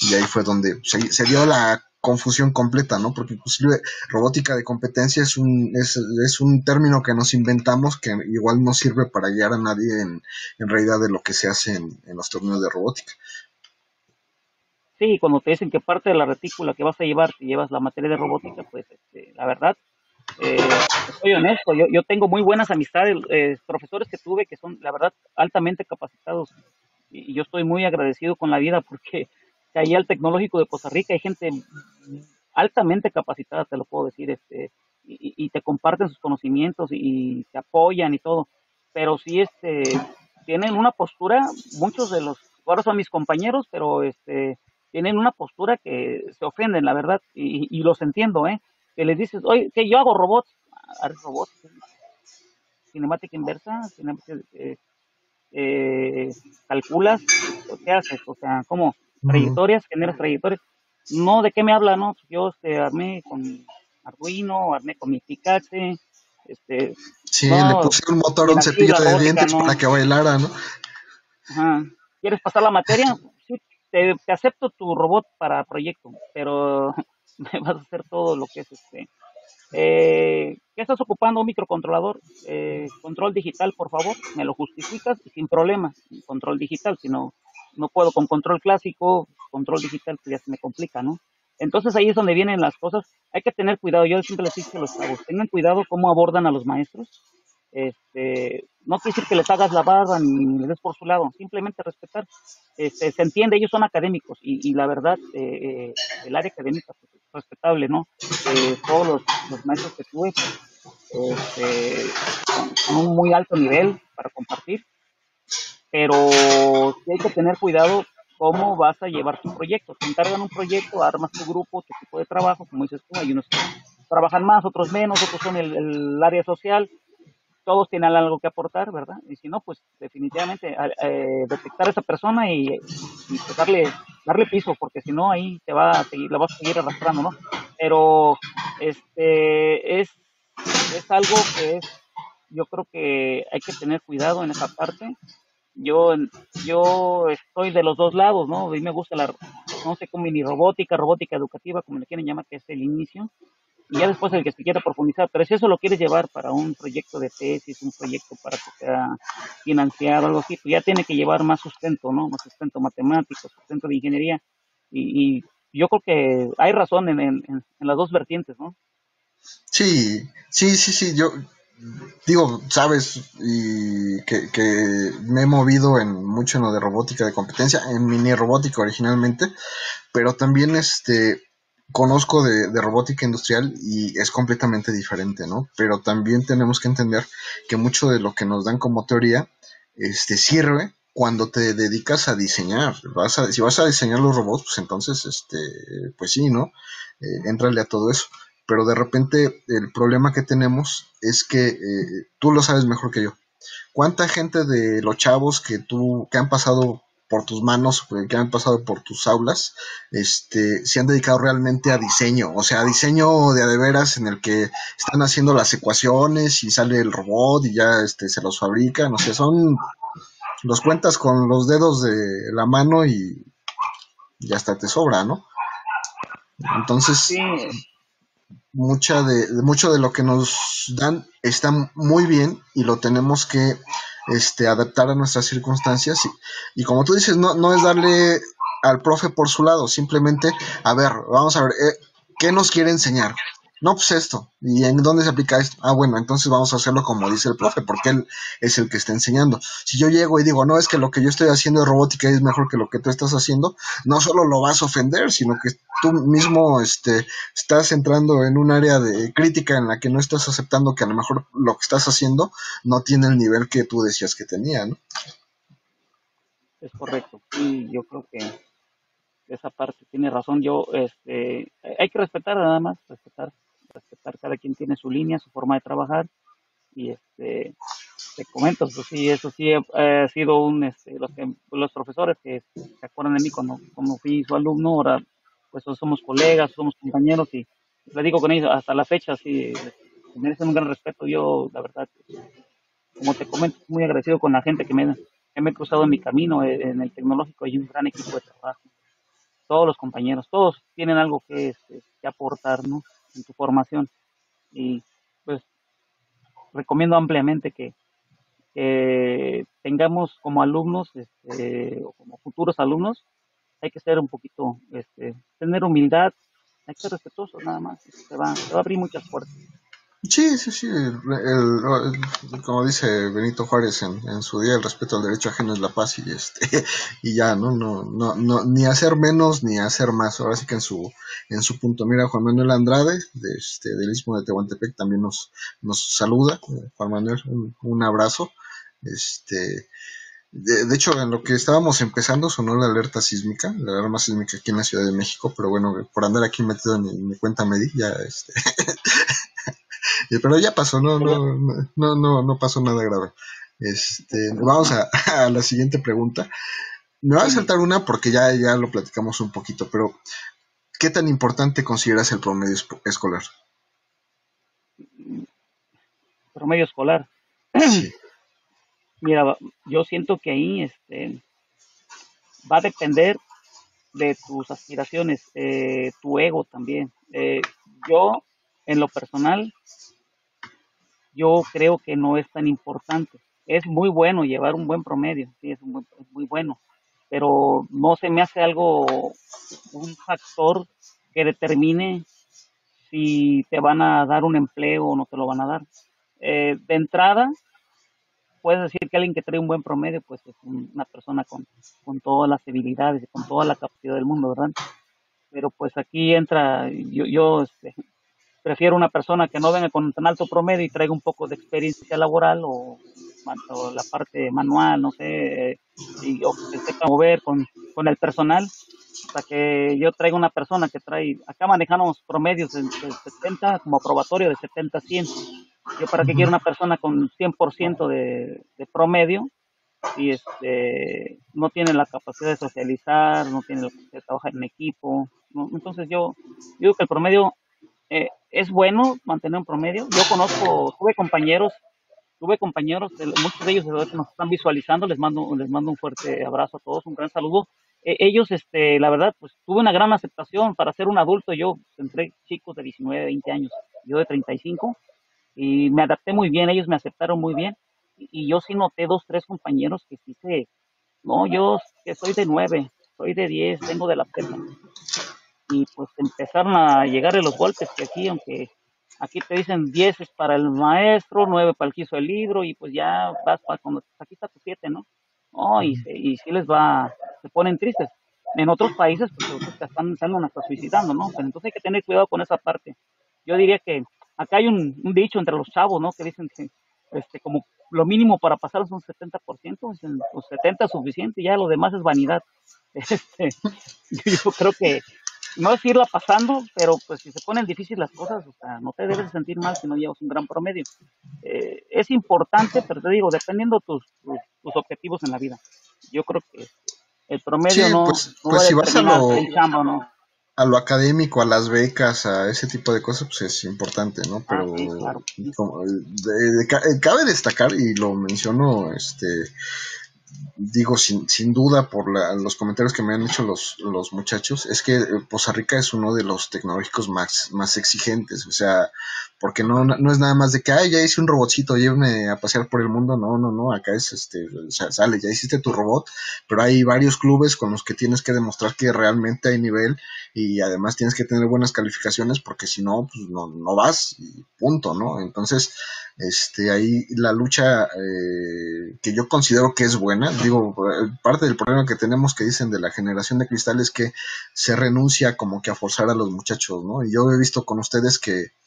y ahí fue donde se, dio la confusión completa, ¿no? Porque inclusive robótica de competencia es un, es, un término que nos inventamos que igual no sirve para guiar a nadie en, en realidad de lo que se hace en los torneos de robótica. Sí, cuando te dicen que parte de la retícula que vas a llevar, te llevas la materia de robótica, pues este, la verdad, eh, soy honesto, yo, yo tengo muy buenas amistades, eh, profesores que tuve que son, la verdad, altamente capacitados y, yo estoy muy agradecido con la vida porque ahí al Tecnológico de Costa Rica hay gente altamente capacitada, te lo puedo decir, este, y, y te comparten sus conocimientos y, te apoyan y todo, pero sí este, tienen una postura, muchos de los, ahora son mis compañeros, pero este, tienen una postura que se ofenden, la verdad, y, los entiendo, ¿eh? Que les dices, oye, que yo hago robots, hago robots, cinemática inversa, eh, eh, calculas, ¿qué haces? O sea, ¿cómo? Trayectorias, generas trayectorias. No, ¿de qué me habla, no? Yo este, armé con Arduino, armé con mi Picaxe, este... Sí, le puse un motor, un cepillo de dientes para que bailara, ¿no? Ajá. ¿Quieres pasar la materia? Te, acepto tu robot para proyecto, pero me vas a hacer todo lo que es este. Eh, ¿Qué estás ocupando? Un microcontrolador, eh, control digital, por favor, me lo justificas sin problema, control digital, si no, no puedo con control clásico, control digital, pues ya se me complica, ¿no? Entonces ahí es donde vienen las cosas. Hay que tener cuidado. Yo siempre les digo a los chavos, tengan cuidado cómo abordan a los maestros. Este, no quiere decir que les hagas la barra ni les des por su lado, simplemente respetar. Este, se entiende, ellos son académicos y, la verdad, eh, eh, el área académica pues, es respetable, ¿no? Eh, todos los, maestros que tuve este, con, un muy alto nivel para compartir, pero hay que tener cuidado cómo vas a llevar tu proyecto. Te encargan un proyecto, armas tu grupo, tu tipo de trabajo, como dices tú, hay unos que trabajan más, otros menos, otros son el área social, todos tienen algo que aportar, ¿verdad? Y si no, pues definitivamente eh, detectar a esa persona y, pues, darle, darle piso, porque si no, ahí te va a seguir, la vas a seguir arrastrando, ¿no? Pero este es, es algo que es, yo creo que hay que tener cuidado en esa parte. Yo, yo estoy de los dos lados, ¿no? A mí me gusta la, no sé, como mini robótica, robótica educativa, como le quieren llamar, que es el inicio y ya después el que se quiera profundizar, pero si eso lo quieres llevar para un proyecto de tesis, un proyecto para que sea financiado, algo así, pues ya tiene que llevar más sustento, ¿no? Más sustento matemático, sustento de ingeniería, y, yo creo que hay razón en, en, las dos vertientes, ¿no? Sí, sí, sí, sí, yo digo, sabes, y que, que me he movido en mucho en lo de robótica de competencia, en mini robótica originalmente, pero también este conozco de, robótica industrial y es completamente diferente, ¿no? Pero también tenemos que entender que mucho de lo que nos dan como teoría este, sirve cuando te dedicas a diseñar. Vas a, si vas a diseñar los robots, pues entonces, este, pues sí, ¿no? Eh, a todo eso. Pero de repente el problema que tenemos es que eh, tú lo sabes mejor que yo. ¿Cuánta gente de los chavos que tú, que han pasado por tus manos, que han pasado por tus aulas, este, se han dedicado realmente a diseño, o sea, a diseño de adeveras en el que están haciendo las ecuaciones y sale el robot y ya este, se los fabrican, o sea, son, los cuentas con los dedos de la mano y ya hasta te sobra, ¿no? Entonces, mucha de, mucho de lo que nos dan está muy bien y lo tenemos que este, adaptar a nuestras circunstancias. Y, como tú dices, no, no es darle al profe por su lado, simplemente, a ver, vamos a ver, eh, ¿qué nos quiere enseñar? No, pues esto. ¿Y en dónde se aplica esto? Ah, bueno, entonces vamos a hacerlo como dice el profe, porque él es el que está enseñando. Si yo llego y digo, no, es que lo que yo estoy haciendo de robótica es mejor que lo que tú estás haciendo, no solo lo vas a ofender, sino que tú mismo este, estás entrando en un área de crítica en la que no estás aceptando que a lo mejor lo que estás haciendo no tiene el nivel que tú decías que tenía, ¿no? Es correcto. Y yo creo que esa parte tiene razón. Yo, este, hay que respetar nada más, respetar respetar, cada quien tiene su línea, su forma de trabajar y este te comento, eso sí, eso sí ha sido un, este, los, que, los profesores que se acuerdan de mí cuando, como fui su alumno, ahora pues somos colegas, somos compañeros y le digo con ellos hasta la fecha, sí, merecen un gran respeto. Yo, la verdad, como te comento, muy agradecido con la gente que me, que me he cruzado en mi camino eh, en el tecnológico y un gran equipo de trabajo. Todos los compañeros, todos tienen algo que, este, que aportar ¿no? En tu formación. Y pues recomiendo ampliamente que, tengamos como alumnos este, o como futuros alumnos, hay que ser un poquito, este, tener humildad, hay que ser respetuoso nada más, te va, te va a abrir muchas puertas. Sí, sí, sí. como dice Benito Juárez en, su día, el respeto al derecho ajeno es la paz y este y ya, ¿no? No, no, no, ni hacer menos ni hacer más. Ahora sí que en su, en su punto. Mira, Juan Manuel Andrade, de, este, del Istmo de Tehuantepec, también nos, nos saluda. Juan Manuel, un, abrazo. Este, de, hecho, en lo que estábamos empezando sonó la alerta sísmica, la alarma sísmica aquí en la Ciudad de México, pero bueno, por andar aquí metido en mi, mi cuenta Medi, ya este, Pero ya pasó, no, no, no, no, no pasó nada grave. Este, vamos a, la siguiente pregunta. Me va a saltar una porque ya, ya lo platicamos un poquito, pero ¿qué tan importante consideras el promedio escolar? Promedio escolar. Mira, yo siento que ahí este, va a depender de tus aspiraciones, eh, tu ego también. Eh, yo, en lo personal, yo creo que no es tan importante. Es muy bueno llevar un buen promedio, sí, es, muy bueno, pero no se me hace algo, un factor que determine si te van a dar un empleo o no te lo van a dar. Eh, de entrada, puedes decir que alguien que trae un buen promedio, pues es una persona con, con todas las habilidades y con toda la capacidad del mundo, ¿verdad? Pero pues aquí entra, yo, yo este, prefiero una persona que no venga con tan alto promedio y traiga un poco de experiencia laboral o, la parte manual, no sé, y, o que sepa mover con, con el personal, para que yo traiga una persona que trae, acá manejamos promedios de, 70 como probatorio de 70 a 100. Yo para qué quiero una persona con 100% de, de promedio y este no tiene la capacidad de socializar, no tiene la capacidad de trabajar en equipo. Entonces yo digo que el promedio eh, es bueno mantener un promedio. Yo conozco, tuve compañeros, tuve compañeros, muchos de ellos nos están visualizando, les mando, les mando un fuerte abrazo a todos, un gran saludo. E, ellos, este, la verdad, pues tuve una gran aceptación para ser un adulto. Yo entré chicos de 19, 20 años, yo de 35, y me adapté muy bien, ellos me aceptaron muy bien. Y, yo sí noté dos, tres compañeros que sí se, no, yo que soy de 9, soy de 10, tengo de la pena y pues empezaron a llegarle los golpes que aquí, aunque aquí te dicen 10 es para el maestro, 9 para el que hizo el libro y pues ya vas para cuando aquí está tu 7, ¿no? No, y, y sí les va, se ponen tristes. En otros países pues están, están hasta suicidando, ¿no? Pero entonces hay que tener cuidado con esa parte. Yo diría que acá hay un, un dicho entre los chavos, ¿no? Que dicen que este, como lo mínimo para pasar es un 70%, pues 70 es suficiente, ya lo demás es vanidad. Este, yo creo que no es irla pasando, pero pues si se ponen difíciles las cosas, o sea, no te debes sentir mal si no llevas un gran promedio. Eh, es importante, pero te digo, dependiendo tus, tus, objetivos en la vida. Yo creo que el promedio no, pues, pues si vas a lo, a lo académico, a las becas, a ese tipo de cosas, pues es importante, ¿no? Pero cabe destacar, y lo menciono, este digo sin, sin duda por los comentarios que me han hecho los, los muchachos, es que eh, Poza Rica es uno de los tecnológicos más, más exigentes, o sea, porque no, no es nada más de que, ay, ya hice un robotcito, lléveme a pasear por el mundo, no, no, no, acá es, este, sale, ya hiciste tu robot, pero hay varios clubes con los que tienes que demostrar que realmente hay nivel y además tienes que tener buenas calificaciones porque si no, pues no, no vas y punto, ¿no? Entonces, este, ahí la lucha eh, que yo considero que es buena, digo, parte del problema que tenemos que dicen de la generación de cristal es que se renuncia como que a forzar a los muchachos, ¿no? Y yo he visto con ustedes que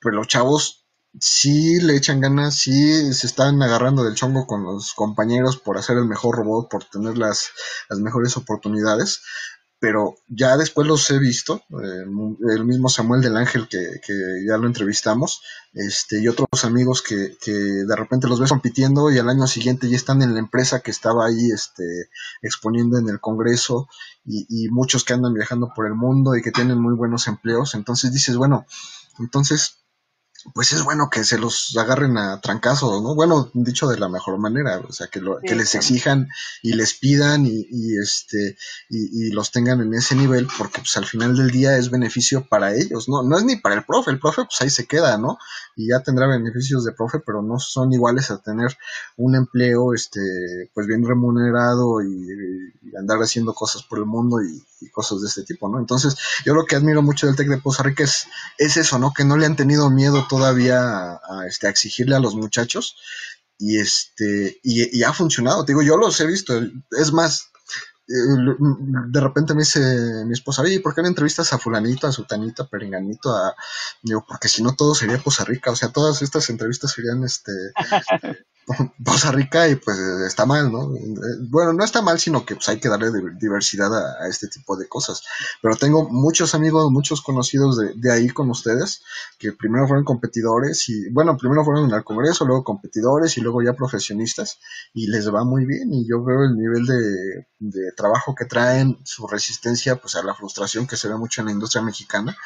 pues los chavos sí le echan ganas, sí se están agarrando del chongo con los compañeros por hacer el mejor robot, por tener las, las mejores oportunidades, pero ya después los he visto, eh, el mismo Samuel del Ángel que, ya lo entrevistamos, este, y otros amigos que, que, de repente los ves compitiendo y al año siguiente ya están en la empresa que estaba ahí este, exponiendo en el Congreso y, y muchos que andan viajando por el mundo y que tienen muy buenos empleos, entonces dices, bueno, entonces pues es bueno que se los agarren a trancazos, ¿no? Bueno, dicho de la mejor manera, o sea, que, lo, que les exijan y les pidan y, y este y, y, los tengan en ese nivel, porque pues al final del día es beneficio para ellos, ¿no? No es ni para el profe, el profe pues ahí se queda, ¿no? Y ya tendrá beneficios de profe, pero no son iguales a tener un empleo, este, pues bien remunerado y, andar haciendo cosas por el mundo y, cosas de este tipo, ¿no? Entonces, yo lo que admiro mucho del TEC de Poza Rica es, es eso, ¿no? Que no le han tenido miedo todavía a, este, a exigirle a los muchachos y este y, ha funcionado. Te digo yo los he visto. Es más eh, de repente me dice mi esposa, oye, ¿por qué no entrevistas a fulanito, a sutanito, a perenganito? A... Digo, porque si no todo sería Poza Rica, o sea, todas estas entrevistas serían este Poza Rica y pues está mal, ¿no? Bueno, no está mal, sino que pues hay que darle diversidad a, este tipo de cosas. Pero tengo muchos amigos, muchos conocidos de, ahí con ustedes, que primero fueron competidores y, bueno, primero fueron el Congreso, luego competidores y luego ya profesionistas y les va muy bien y yo veo el nivel de, de trabajo que traen, su resistencia pues a la frustración que se ve mucho en la industria mexicana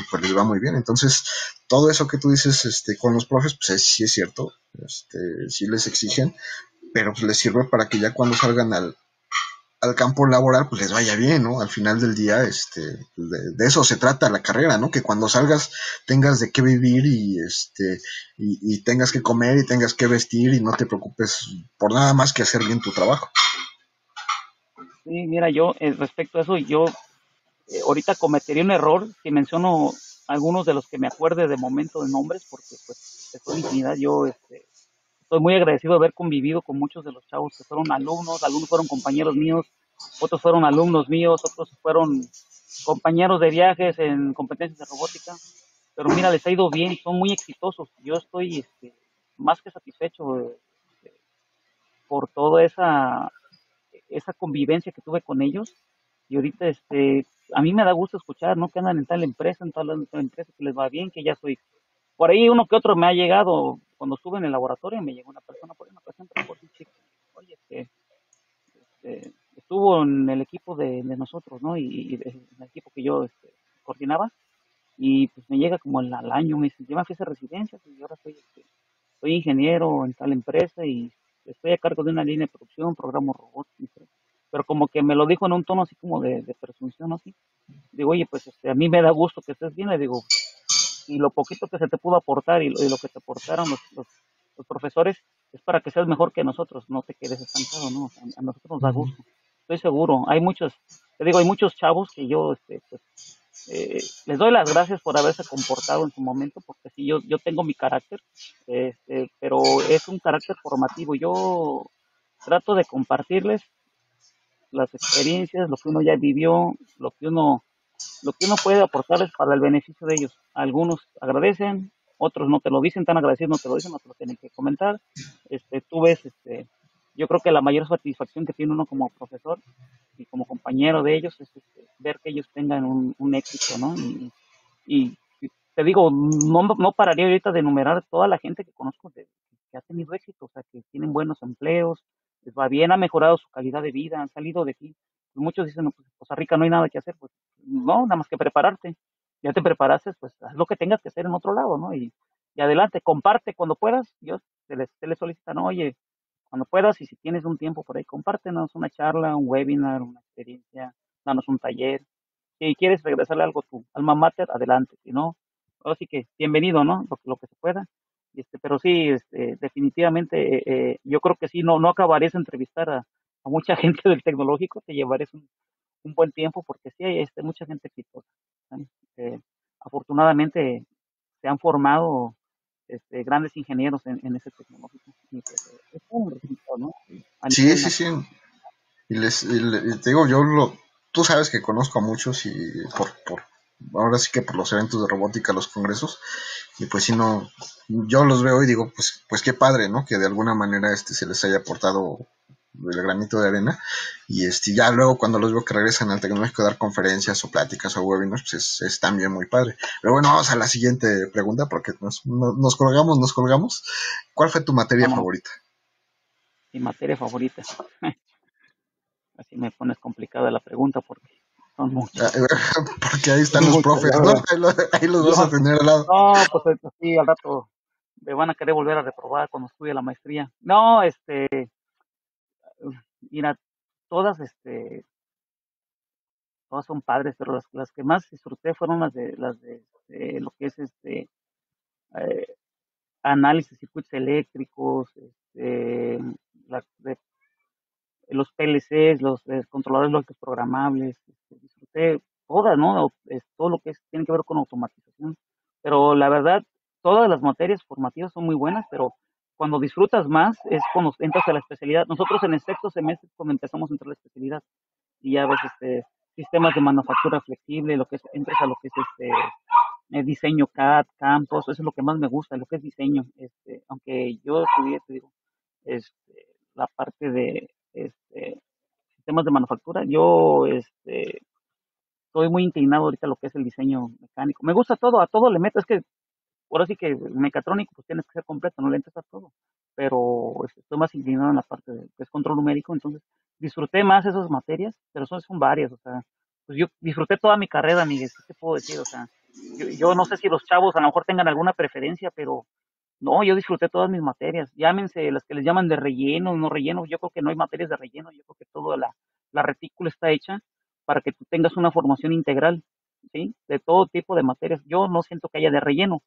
y pues les va muy bien. Entonces, todo eso que tú dices este, con los profes, pues sí es cierto, este, sí les exigen, pero pues les sirve para que ya cuando salgan al, al campo laboral, pues les vaya bien, ¿no? Al final del día, este, de, eso se trata la carrera, ¿no? Que cuando salgas tengas de qué vivir y, este, y, tengas que comer y tengas que vestir y no te preocupes por nada más que hacer bien tu trabajo. Sí, mira, yo eh, respecto a eso, yo eh, ahorita cometería un error si menciono algunos de los que me acuerde de momento de nombres, porque pues es infinidad. Yo este, estoy muy agradecido de haber convivido con muchos de los chavos que fueron alumnos, algunos fueron compañeros míos, otros fueron alumnos míos, otros fueron compañeros de viajes en competencias de robótica. Pero mira, les ha ido bien, son muy exitosos. Yo estoy este, más que satisfecho este, por toda esa, esa convivencia que tuve con ellos. Y ahorita este, a mí me da gusto escuchar, ¿no? Que andan en tal empresa, en tal, empresa que les va bien, que ya soy. Por ahí uno que otro me ha llegado, cuando estuve en el laboratorio, me llegó una persona por una ocasión, por un chico, oye, este, este, estuvo en el equipo de, nosotros, ¿no? Y, en el equipo que yo este, coordinaba, y pues me llega como al, año, me dice, yo me fui a residencias y ahora soy, este, soy ingeniero en tal empresa y estoy a cargo de una línea de producción, programo robots, pero como que me lo dijo en un tono así como de, de presunción, así. Digo, oye, pues este, a mí me da gusto que estés bien, le digo, y lo poquito que se te pudo aportar y lo, que te aportaron los, los, profesores es para que seas mejor que nosotros, no te quedes estancado, ¿no? A, nosotros nos da gusto, estoy seguro. Hay muchos, te digo, hay muchos chavos que yo, este, pues, eh, les doy las gracias por haberse comportado en su momento, porque sí, yo, yo tengo mi carácter, este, pero es un carácter formativo. Yo trato de compartirles las experiencias, lo que uno ya vivió, lo que uno, lo que uno puede aportarles para el beneficio de ellos. Algunos agradecen, otros no te lo dicen tan agradecidos, no te lo dicen, no te lo tienen que comentar. Este, tú ves, este, yo creo que la mayor satisfacción que tiene uno como profesor y como compañero de ellos es este, ver que ellos tengan un, éxito, ¿no? Y, y, te digo, no, no pararía ahorita de enumerar toda la gente que conozco que ha tenido éxito, o sea, que tienen buenos empleos, va bien, ha mejorado su calidad de vida, han salido de aquí. Muchos dicen, no, pues Costa Rica no hay nada que hacer, pues no, nada más que prepararte. Ya te preparaste, pues haz lo que tengas que hacer en otro lado, ¿no? Y, y adelante, comparte cuando puedas. Dios te les, te les solicita, no, oye, cuando puedas y si tienes un tiempo por ahí, compártenos una charla, un webinar, una experiencia, danos un taller. Si quieres regresarle algo a tu alma mater, adelante. Si no, así que bienvenido, ¿no? Lo que se pueda. Este, pero sí, este, definitivamente, eh, eh, yo creo que sí, no, no acabarías de entrevistar a, mucha gente del tecnológico, te llevarías un, buen tiempo porque sí hay este, mucha gente exitosa. Eh, afortunadamente se han formado este, grandes ingenieros en, ese tecnológico. Pues, es un resultado, ¿no? sí, sí, sí. Y les, te digo, yo lo, tú sabes que conozco a muchos y por, por, ahora sí que por los eventos de robótica, los congresos, y pues si no, yo los veo y digo, pues, pues qué padre, ¿no? Que de alguna manera este se les haya aportado el granito de arena. Y este, ya luego cuando los veo que regresan al tecnológico a dar conferencias o pláticas o webinars, pues es, también muy padre. Pero bueno, vamos a la siguiente pregunta porque nos, nos, colgamos, nos colgamos. ¿Cuál fue tu materia favorita? Mi materia favorita. Así me pones complicada la pregunta porque porque ahí están los profes, Ahí los, vas a tener al lado. No, pues sí, al rato me van a querer volver a reprobar cuando estudie la maestría. No, este, mira, todas, este, todas son padres, pero las, las que más disfruté fueron las de, las de, lo que es este, eh, análisis de circuitos eléctricos, este, de, los PLCs, los controladores lógicos programables, este, disfruté todas, ¿no? todo lo que tiene que ver con automatización. Pero la verdad, todas las materias formativas son muy buenas, pero cuando disfrutas más es cuando entras a la especialidad. Nosotros en el sexto semestre cuando empezamos a entrar a la especialidad y ya ves este sistemas de manufactura flexible, lo que es, entras a lo que es este eh, diseño CAD, campos, eso es lo que más me gusta, lo que es diseño, este, aunque yo estudié, te digo, este, la parte de este, sistemas de manufactura, yo este, estoy muy inclinado ahorita a lo que es el diseño mecánico. Me gusta todo, a todo le meto, es que ahora sí que mecatrónico pues tienes que ser completo, no le entras a todo, pero este, estoy más inclinado en la parte de control numérico, entonces disfruté más esas materias, pero son, son varias, o sea, pues yo disfruté toda mi carrera, Miguel, ¿qué te puedo decir? O sea, yo, no sé si los chavos a lo mejor tengan alguna preferencia, pero no, yo disfruté todas mis materias, llámense las que les llaman de relleno, no relleno, yo creo que no hay materias de relleno, yo creo que toda la, la retícula está hecha para que tú tengas una formación integral, ¿sí? De todo tipo de materias. Yo no siento que haya de relleno,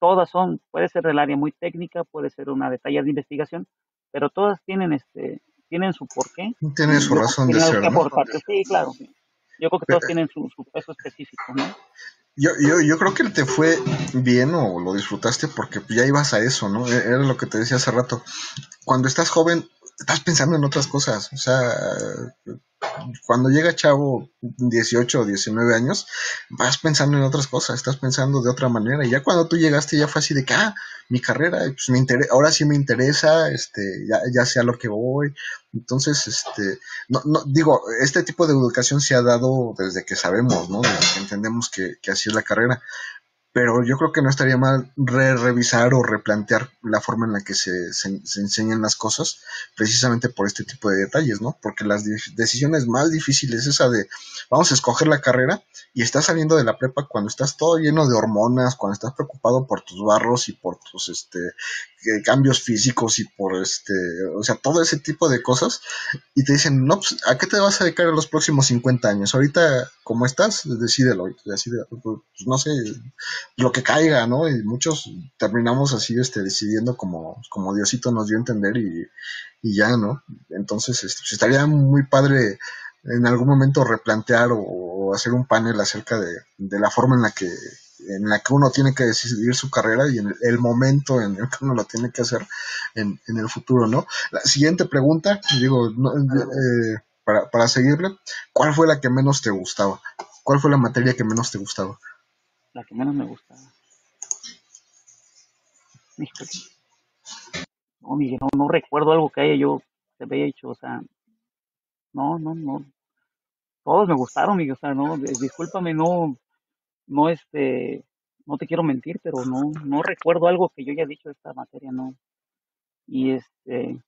todas son, puede ser del área muy técnica, puede ser una detalle de investigación, pero todas tienen este, tienen su porqué. Tienen su razón de ser. Sí, claro. Yo creo que todos tienen su, peso específico, ¿no? Yo, yo, yo creo que te fue bien o lo disfrutaste porque ya ibas a eso, ¿no? E-, era lo que te decía hace rato. Cuando estás joven, estás pensando en otras cosas. O sea, cuando llega chavo 18 o 19 años, vas pensando en otras cosas, estás pensando de otra manera. Y ya cuando tú llegaste ya fue así de que, ah, mi carrera, pues me ahora sí me interesa, este, ya, ya sé a lo que voy. Entonces, este, no, no, digo, este tipo de educación se ha dado desde que sabemos, ¿no? Desde que entendemos que, que así es la carrera pero yo creo que no estaría mal re revisar o replantear la forma en la que se, se, enseñan las cosas, precisamente por este tipo de detalles, ¿no? Porque las decisiones más difíciles, esa de vamos a escoger la carrera y estás saliendo de la prepa cuando estás todo lleno de hormonas, cuando estás preocupado por tus barros y por tus este eh, cambios físicos y por este, o sea, todo ese tipo de cosas y te dicen, no, pues, ¿a qué te vas a dedicar en los próximos 50 años? Ahorita, como estás, decídelo, decídelo pues, no sé, lo que caiga, ¿no? Y muchos terminamos así, este, decidiendo como, como Diosito nos dio a entender y, y ya, ¿no? Entonces, este, pues, estaría muy padre en algún momento replantear o, hacer un panel acerca de, de, la forma en la que en la que uno tiene que decidir su carrera y en el, momento en el que uno lo tiene que hacer en, en el futuro, ¿no? La siguiente pregunta, digo, eh, para, para seguirle, ¿cuál fue la que menos te gustaba? ¿Cuál fue la materia que menos te gustaba? la que menos me gustaba. No, Miguel, no, no recuerdo algo que haya yo se había hecho, o sea, no, no, no. Todos me gustaron, Miguel, o sea, no, discúlpame, no, no, este, no te quiero mentir, pero no, no recuerdo algo que yo haya dicho esta materia, no. Y este,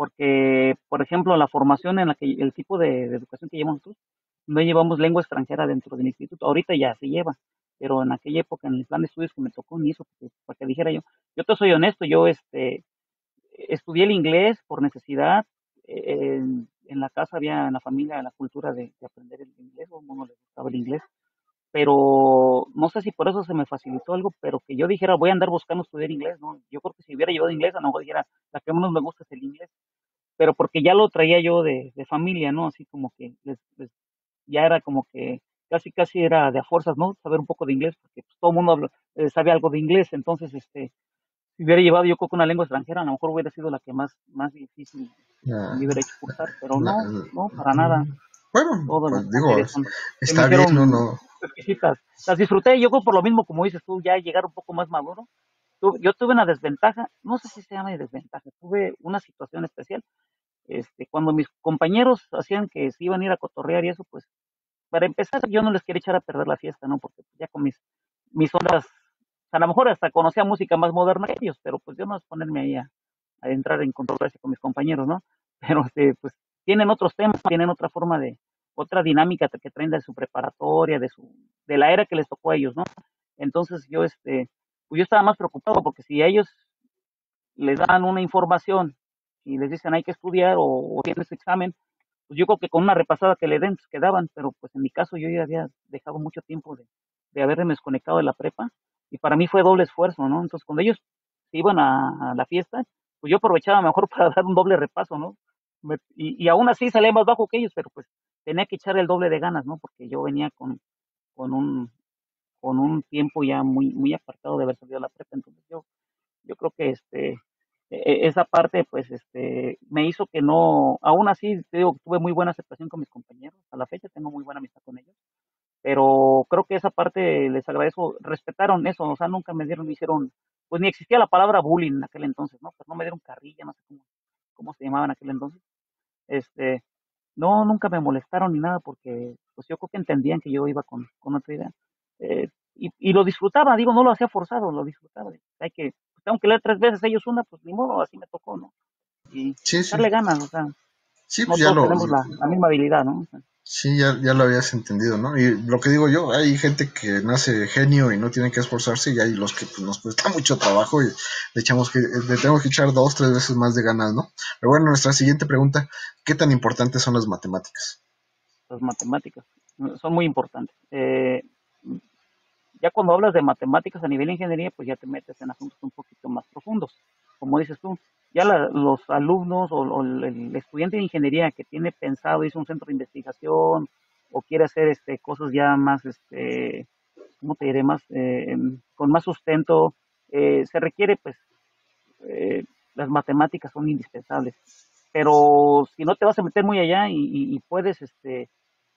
porque, por ejemplo, la formación en la que, el tipo de, educación que llevamos nosotros, no llevamos lengua extranjera dentro del instituto. Ahorita ya se lleva, pero en aquella época, en el plan de estudios que me tocó, ni eso, para que dijera yo. Yo te soy honesto, yo este, estudié el inglés por necesidad. En, la casa había, en la familia, la cultura de, aprender el inglés, o no le gustaba el inglés. Pero no sé si por eso se me facilitó algo, pero que yo dijera, voy a andar buscando estudiar inglés, ¿no? Yo creo que si hubiera llevado inglés, a lo mejor dijera, la que menos me gusta es el inglés pero porque ya lo traía yo de, familia, ¿no? Así como que les, ya era como que casi casi era de a fuerzas, ¿no? Saber un poco de inglés, porque pues, todo el mundo eh, sabía algo de inglés, entonces, este, si hubiera llevado yo creo que una lengua extranjera, a lo mejor hubiera sido la que más, más difícil me hubiera hecho cursar, pero no, no, para nada. Bueno, pues, digo, está bien, no, no. Exquisitas. Las disfruté, yo creo por lo mismo, como dices tú, ya llegar un poco más maduro, yo tuve una desventaja, no sé si se llama desventaja, tuve una situación especial. Este, cuando mis compañeros hacían que se iban a ir a cotorrear y eso, pues, para empezar, yo no les quería echar a perder la fiesta, ¿no? Porque ya con mis, mis ondas, a lo mejor hasta conocía música más moderna que ellos, pero pues yo no es ponerme ahí a, entrar en controversia con mis compañeros, ¿no? Pero, este, pues, tienen otros temas, tienen otra forma de, otra dinámica que traen de su preparatoria, de su, de la era que les tocó a ellos, ¿no? Entonces yo, este, pues yo estaba más preocupado porque si a ellos les dan una información y les dicen hay que estudiar o, tienes examen, pues yo creo que con una repasada que le den pues quedaban, pero pues en mi caso yo ya había dejado mucho tiempo de, de haberme desconectado de la prepa y para mí fue doble esfuerzo, ¿no? Entonces cuando ellos se iban a, la fiesta, pues yo aprovechaba mejor para dar un doble repaso, ¿no? y, y aún así salía más bajo que ellos, pero pues tenía que echar el doble de ganas, ¿no? Porque yo venía con, con un con un tiempo ya muy muy apartado de haber salido a la prepa, entonces yo yo creo que este e, e, esa parte pues este me hizo que no aún así te digo tuve muy buena aceptación con mis compañeros. A la fecha tengo muy buena amistad con ellos. Pero creo que esa parte les agradezco. Respetaron eso o sea nunca me dieron me hicieron pues ni existía la palabra bullying en aquel entonces no pues no me dieron carrilla no sé cómo cómo se llamaba en aquel entonces. Este no, nunca me molestaron ni nada porque pues yo creo que entendían que yo iba con, con otra idea. Eh, y, y, lo disfrutaba, digo, no lo hacía forzado, lo disfrutaba. Hay que, pues, tengo que leer tres veces ellos una, pues ni modo, así me tocó, ¿no? Y darle ganas, o sea, sí, pues ya lo, tenemos la, la, misma habilidad, ¿no? Sí, ya, ya lo habías entendido, ¿no? Y lo que digo yo, hay gente que nace genio y no tiene que esforzarse y hay los que pues, nos cuesta mucho trabajo y le, echamos que, le tenemos que echar dos, tres veces más de ganas, ¿no? Pero bueno, nuestra siguiente pregunta, ¿qué tan importantes son las matemáticas? Las matemáticas son muy importantes. Eh, ya cuando hablas de matemáticas a nivel de ingeniería, pues ya te metes en asuntos un poquito más profundos. Como dices tú, ya los alumnos o, el estudiante de ingeniería que tiene pensado a un centro de investigación o quiere hacer este cosas ya más, este, ¿cómo te diré? Más, eh, con más sustento, eh, se requiere, pues, eh, las matemáticas son indispensables. Pero si no te vas a meter muy allá y, y puedes, este,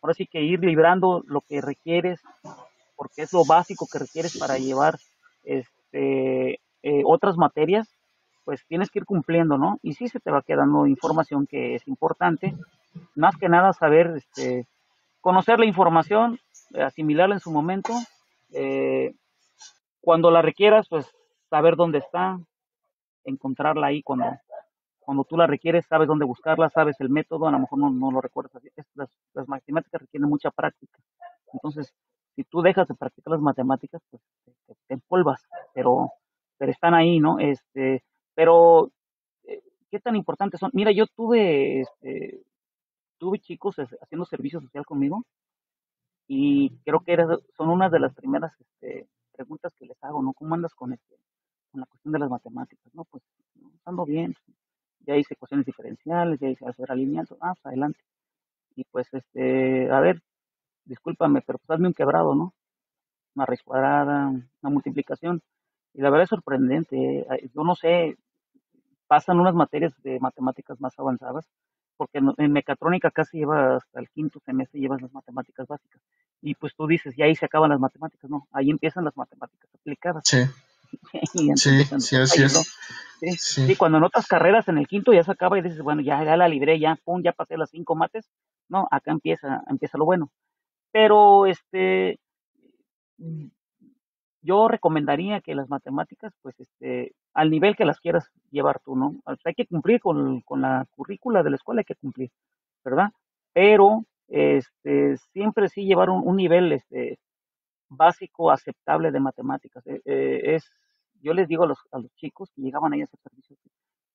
ahora sí que ir librando lo que requieres porque es lo básico que requieres para llevar este, eh, otras materias, pues tienes que ir cumpliendo, ¿no? Y sí se te va quedando información que es importante, más que nada saber, este, conocer la información, asimilarla en su momento, eh, cuando la requieras, pues saber dónde está, encontrarla ahí cuando, cuando tú la requieres, sabes dónde buscarla, sabes el método, a lo mejor no, no lo recuerdas. Las, las matemáticas requieren mucha práctica. Entonces, si tú dejas de practicar las matemáticas, pues te, te empolvas, pero, pero están ahí, ¿no? Este, pero, eh, ¿qué tan importantes son? Mira, yo tuve, este, tuve chicos haciendo servicio social conmigo y creo que son unas de las primeras este, preguntas que les hago, ¿no? ¿Cómo andas con, este, con la cuestión de las matemáticas? No, pues ando bien, ya hice ecuaciones diferenciales, ya hice hacer alineamiento, ah, pues, adelante. Y pues, este, a ver, discúlpame, pero pues hazme un quebrado, ¿no? Una raíz cuadrada, una multiplicación. Y la verdad es sorprendente. Eh, yo no sé, pasan unas materias de matemáticas más avanzadas, porque en, mecatrónica casi lleva hasta el quinto semestre llevas las matemáticas básicas. Y pues tú dices, y ahí se acaban las matemáticas, no, ahí empiezan las matemáticas aplicadas. Sí. sí, sí, así es. Sí, sí. cuando en otras carreras en el quinto ya se acaba y dices, bueno, ya, ya la libré, ya, pum, ya pasé las cinco mates. No, acá empieza, empieza lo bueno. Pero este yo recomendaría que las matemáticas, pues, este, al nivel que las quieras llevar tú, ¿no? hay que cumplir con, con, la currícula de la escuela, hay que cumplir, ¿verdad? Pero, este, siempre sí llevar un, nivel, este, básico aceptable de matemáticas. Eh, eh, es, yo les digo a los, a los chicos que llegaban ahí a ese servicio,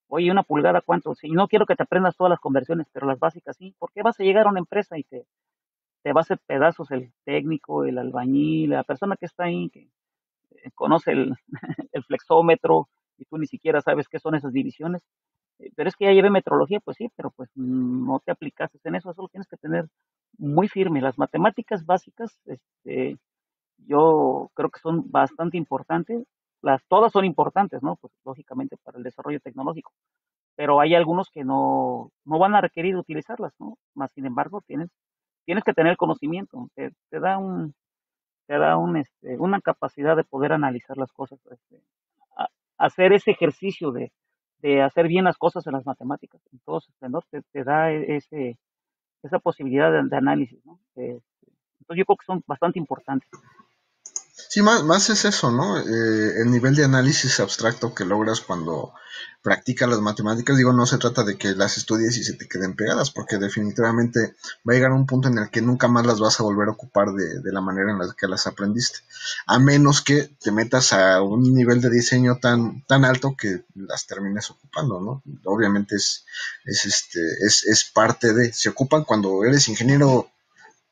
oye, una pulgada, ¿cuánto? Sí, no quiero que te aprendas todas las conversiones, pero las básicas sí. ¿Por qué vas a llegar a una empresa y te, te va a hacer pedazos el técnico, el albañil, la persona que está ahí, que eh, conoce el, el flexómetro y tú ni siquiera sabes qué son esas divisiones. Eh, pero es que ya llevé metrología, pues sí, pero pues no te aplicaste en eso, solo tienes que tener muy firme. Las matemáticas básicas, este, yo creo que son bastante importantes. Las, todas son importantes, ¿no? Pues lógicamente para el desarrollo tecnológico. Pero hay algunos que no, no van a requerir utilizarlas, ¿no? Más sin embargo, tienes tienes que tener conocimiento, te, da un te da un este, una capacidad de poder analizar las cosas este, hacer ese ejercicio de, de hacer bien las cosas en las matemáticas, en todo su esplendor, te, da e, ese, esa posibilidad de, análisis, ¿no? entonces yo creo que son bastante importantes. Sí, más, más es eso, ¿no? Eh, el nivel de análisis abstracto que logras cuando practicas las matemáticas, digo, no se trata de que las estudies y se te queden pegadas, porque definitivamente va a llegar un punto en el que nunca más las vas a volver a ocupar de, de la manera en la que las aprendiste, a menos que te metas a un nivel de diseño tan, tan alto que las termines ocupando, ¿no? Obviamente es, es, este, es, es parte de, se ocupan cuando eres ingeniero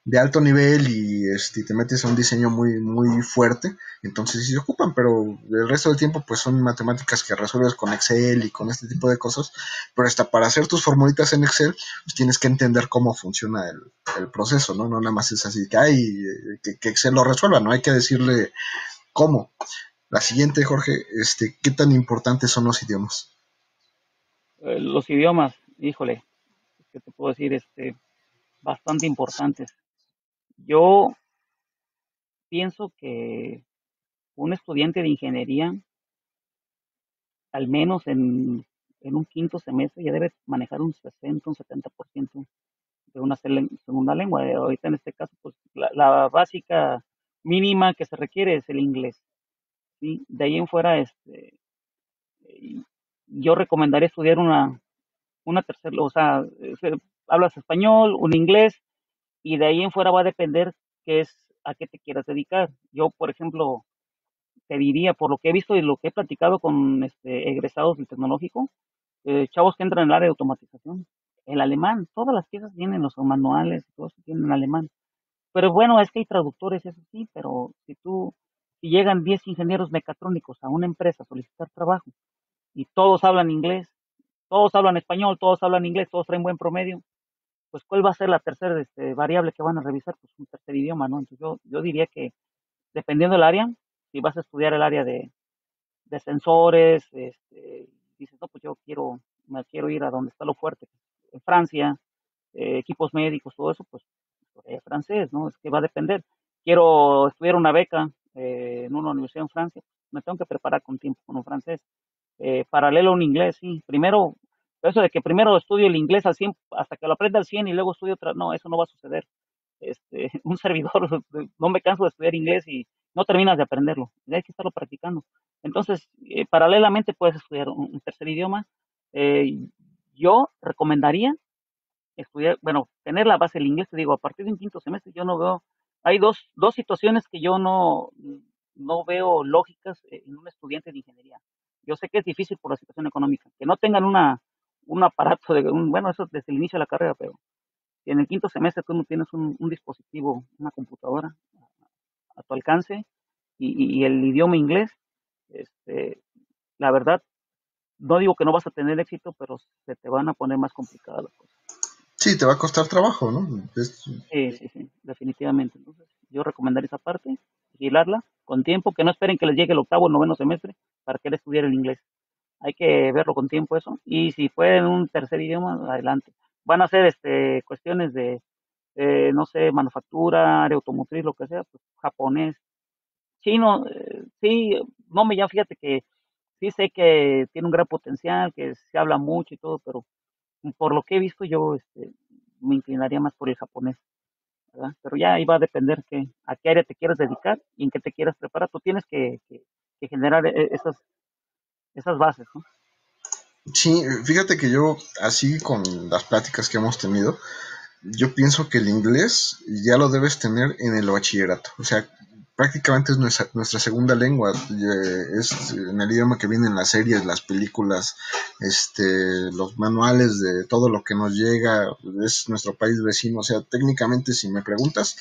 de alto nivel y este, te metes a un diseño muy, muy fuerte, entonces sí se ocupan, pero el resto del tiempo pues son matemáticas que resuelves con Excel y con este tipo de cosas, pero hasta para hacer tus formulitas en Excel pues tienes que entender cómo funciona el, proceso, ¿no? No nada más es así que, hay que, Excel lo resuelva, no hay que decirle cómo. La siguiente, Jorge, este, ¿qué tan importantes son los idiomas? Eh, los idiomas, híjole, ¿qué te puedo decir? Este, bastante importantes yo pienso que un estudiante de ingeniería, al menos en, un quinto semestre, ya debe manejar un 60, un 70% de una segunda lengua. Ahorita en este caso, pues la, básica mínima que se requiere es el inglés. ¿sí? De ahí en fuera, este, yo recomendaría estudiar una, una tercera, o sea, hablas español, un inglés, y de ahí en fuera va a depender qué es a qué te quieras dedicar. Yo, por ejemplo, te diría, por lo que he visto y lo que he platicado con este, egresados del tecnológico, eh, chavos que entran en el área de automatización, el alemán, todas las piezas vienen, los manuales, todo eso tienen alemán. Pero bueno, es que hay traductores, eso sí, pero si tú, si llegan 10 ingenieros mecatrónicos a una empresa a solicitar trabajo y todos hablan inglés, todos hablan español, todos hablan inglés, todos traen buen promedio, pues cuál va a ser la tercera este, variable que van a revisar, pues un tercer idioma, ¿no? Entonces yo, yo diría que dependiendo del área, si vas a estudiar el área de, de sensores, este, dices, no, pues yo quiero, me quiero ir a donde está lo fuerte, en Francia, eh, equipos médicos, todo eso, pues eh, francés, ¿no? Es que va a depender. Quiero estudiar una beca eh, en una universidad en Francia, me tengo que preparar con tiempo con un francés. paralelo a un inglés, sí. Primero eso de que primero estudio el inglés al 100 hasta que lo aprenda al 100 y luego estudio otra, no, eso no va a suceder. Este, un servidor, no me canso de estudiar inglés y no terminas de aprenderlo, hay que estarlo practicando. Entonces, eh, paralelamente puedes estudiar un, tercer idioma. Eh, yo recomendaría estudiar, bueno, tener la base del inglés, te digo, a partir de un quinto semestre yo no veo, hay dos, dos situaciones que yo no, no veo lógicas en un estudiante de ingeniería. Yo sé que es difícil por la situación económica, que no tengan una, un aparato, de un, bueno, eso desde el inicio de la carrera, pero si en el quinto semestre tú no tienes un, dispositivo, una computadora a, tu alcance y, el idioma inglés, este, la verdad, no digo que no vas a tener éxito, pero se te van a poner más complicadas las cosas. Sí, te va a costar trabajo, ¿no? Sí, sí, sí, definitivamente. Entonces, yo recomendaría esa parte, vigilarla con tiempo, que no esperen que les llegue el octavo o noveno semestre para que él estudiar el inglés hay que verlo con tiempo eso. Y si pueden un tercer idioma, adelante. Van a ser este, cuestiones de, no sé, manufactura, área automotriz, lo que sea, pues japonés, chino, eh, sí, no me llama, fíjate que sí sé que tiene un gran potencial, que se habla mucho y todo, pero por lo que he visto yo este, me inclinaría más por el japonés. ¿verdad? Pero ya va a depender que, a qué área te quieres dedicar y en qué te quieras preparar. Tú tienes que, que, que generar e, esas esas bases. ¿no? Sí, fíjate que yo, así con las pláticas que hemos tenido, yo pienso que el inglés ya lo debes tener en el bachillerato. O sea, prácticamente es nuestra, nuestra segunda lengua. Es en el idioma que viene en las series, las películas, este, los manuales de todo lo que nos llega. Es nuestro país vecino. O sea, técnicamente, si me preguntas,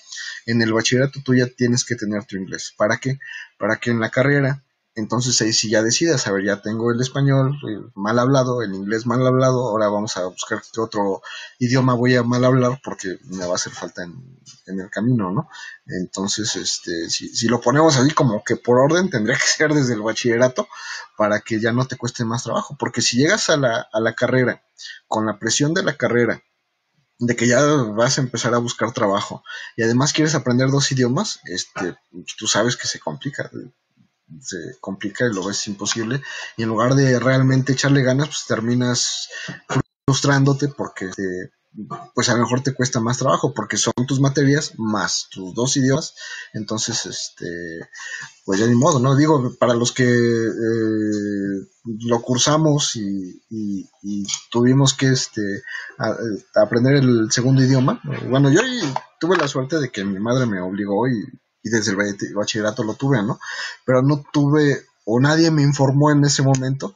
en el bachillerato tú ya tienes que tener tu inglés. ¿Para qué? Para que en la carrera entonces ahí sí ya decides, a ver, ya tengo el español mal hablado, el inglés mal hablado, ahora vamos a buscar qué otro idioma voy a mal hablar porque me va a hacer falta en, el camino, ¿no? Entonces, este, si, si, lo ponemos así como que por orden, tendría que ser desde el bachillerato para que ya no te cueste más trabajo, porque si llegas a la, a la carrera con la presión de la carrera, de que ya vas a empezar a buscar trabajo y además quieres aprender dos idiomas, este, tú sabes que se complica se complica y lo ves imposible. Y en lugar de realmente echarle ganas, pues terminas frustrándote porque pues a lo mejor te cuesta más trabajo porque son tus materias más tus dos idiomas. Entonces, este, pues ya ni modo, ¿no? Digo, para los que eh, lo cursamos y, tuvimos que este, aprender el segundo idioma, bueno, yo tuve la suerte de que mi madre me obligó y, desde el bachillerato lo tuve, ¿no? Pero no tuve, o nadie me informó en ese momento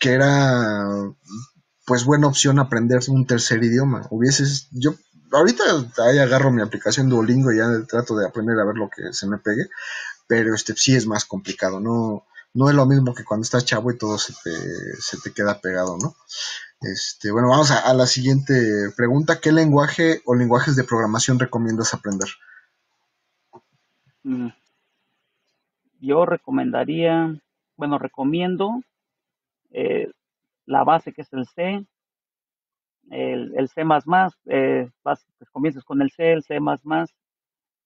que era pues buena opción aprender un tercer idioma. Hubieses, yo ahorita ahí agarro mi aplicación Duolingo y ya trato de aprender a ver lo que se me pegue, pero este sí es más complicado, no, no es lo mismo que cuando estás chavo y todo se te, se te queda pegado, ¿no? Este, bueno, vamos a, la siguiente pregunta. ¿Qué lenguaje o lenguajes de programación recomiendas aprender? Mm. Yo recomendaría, bueno, recomiendo eh, la base que es el C, el, C++, eh, pues comienzas con el C, el C++.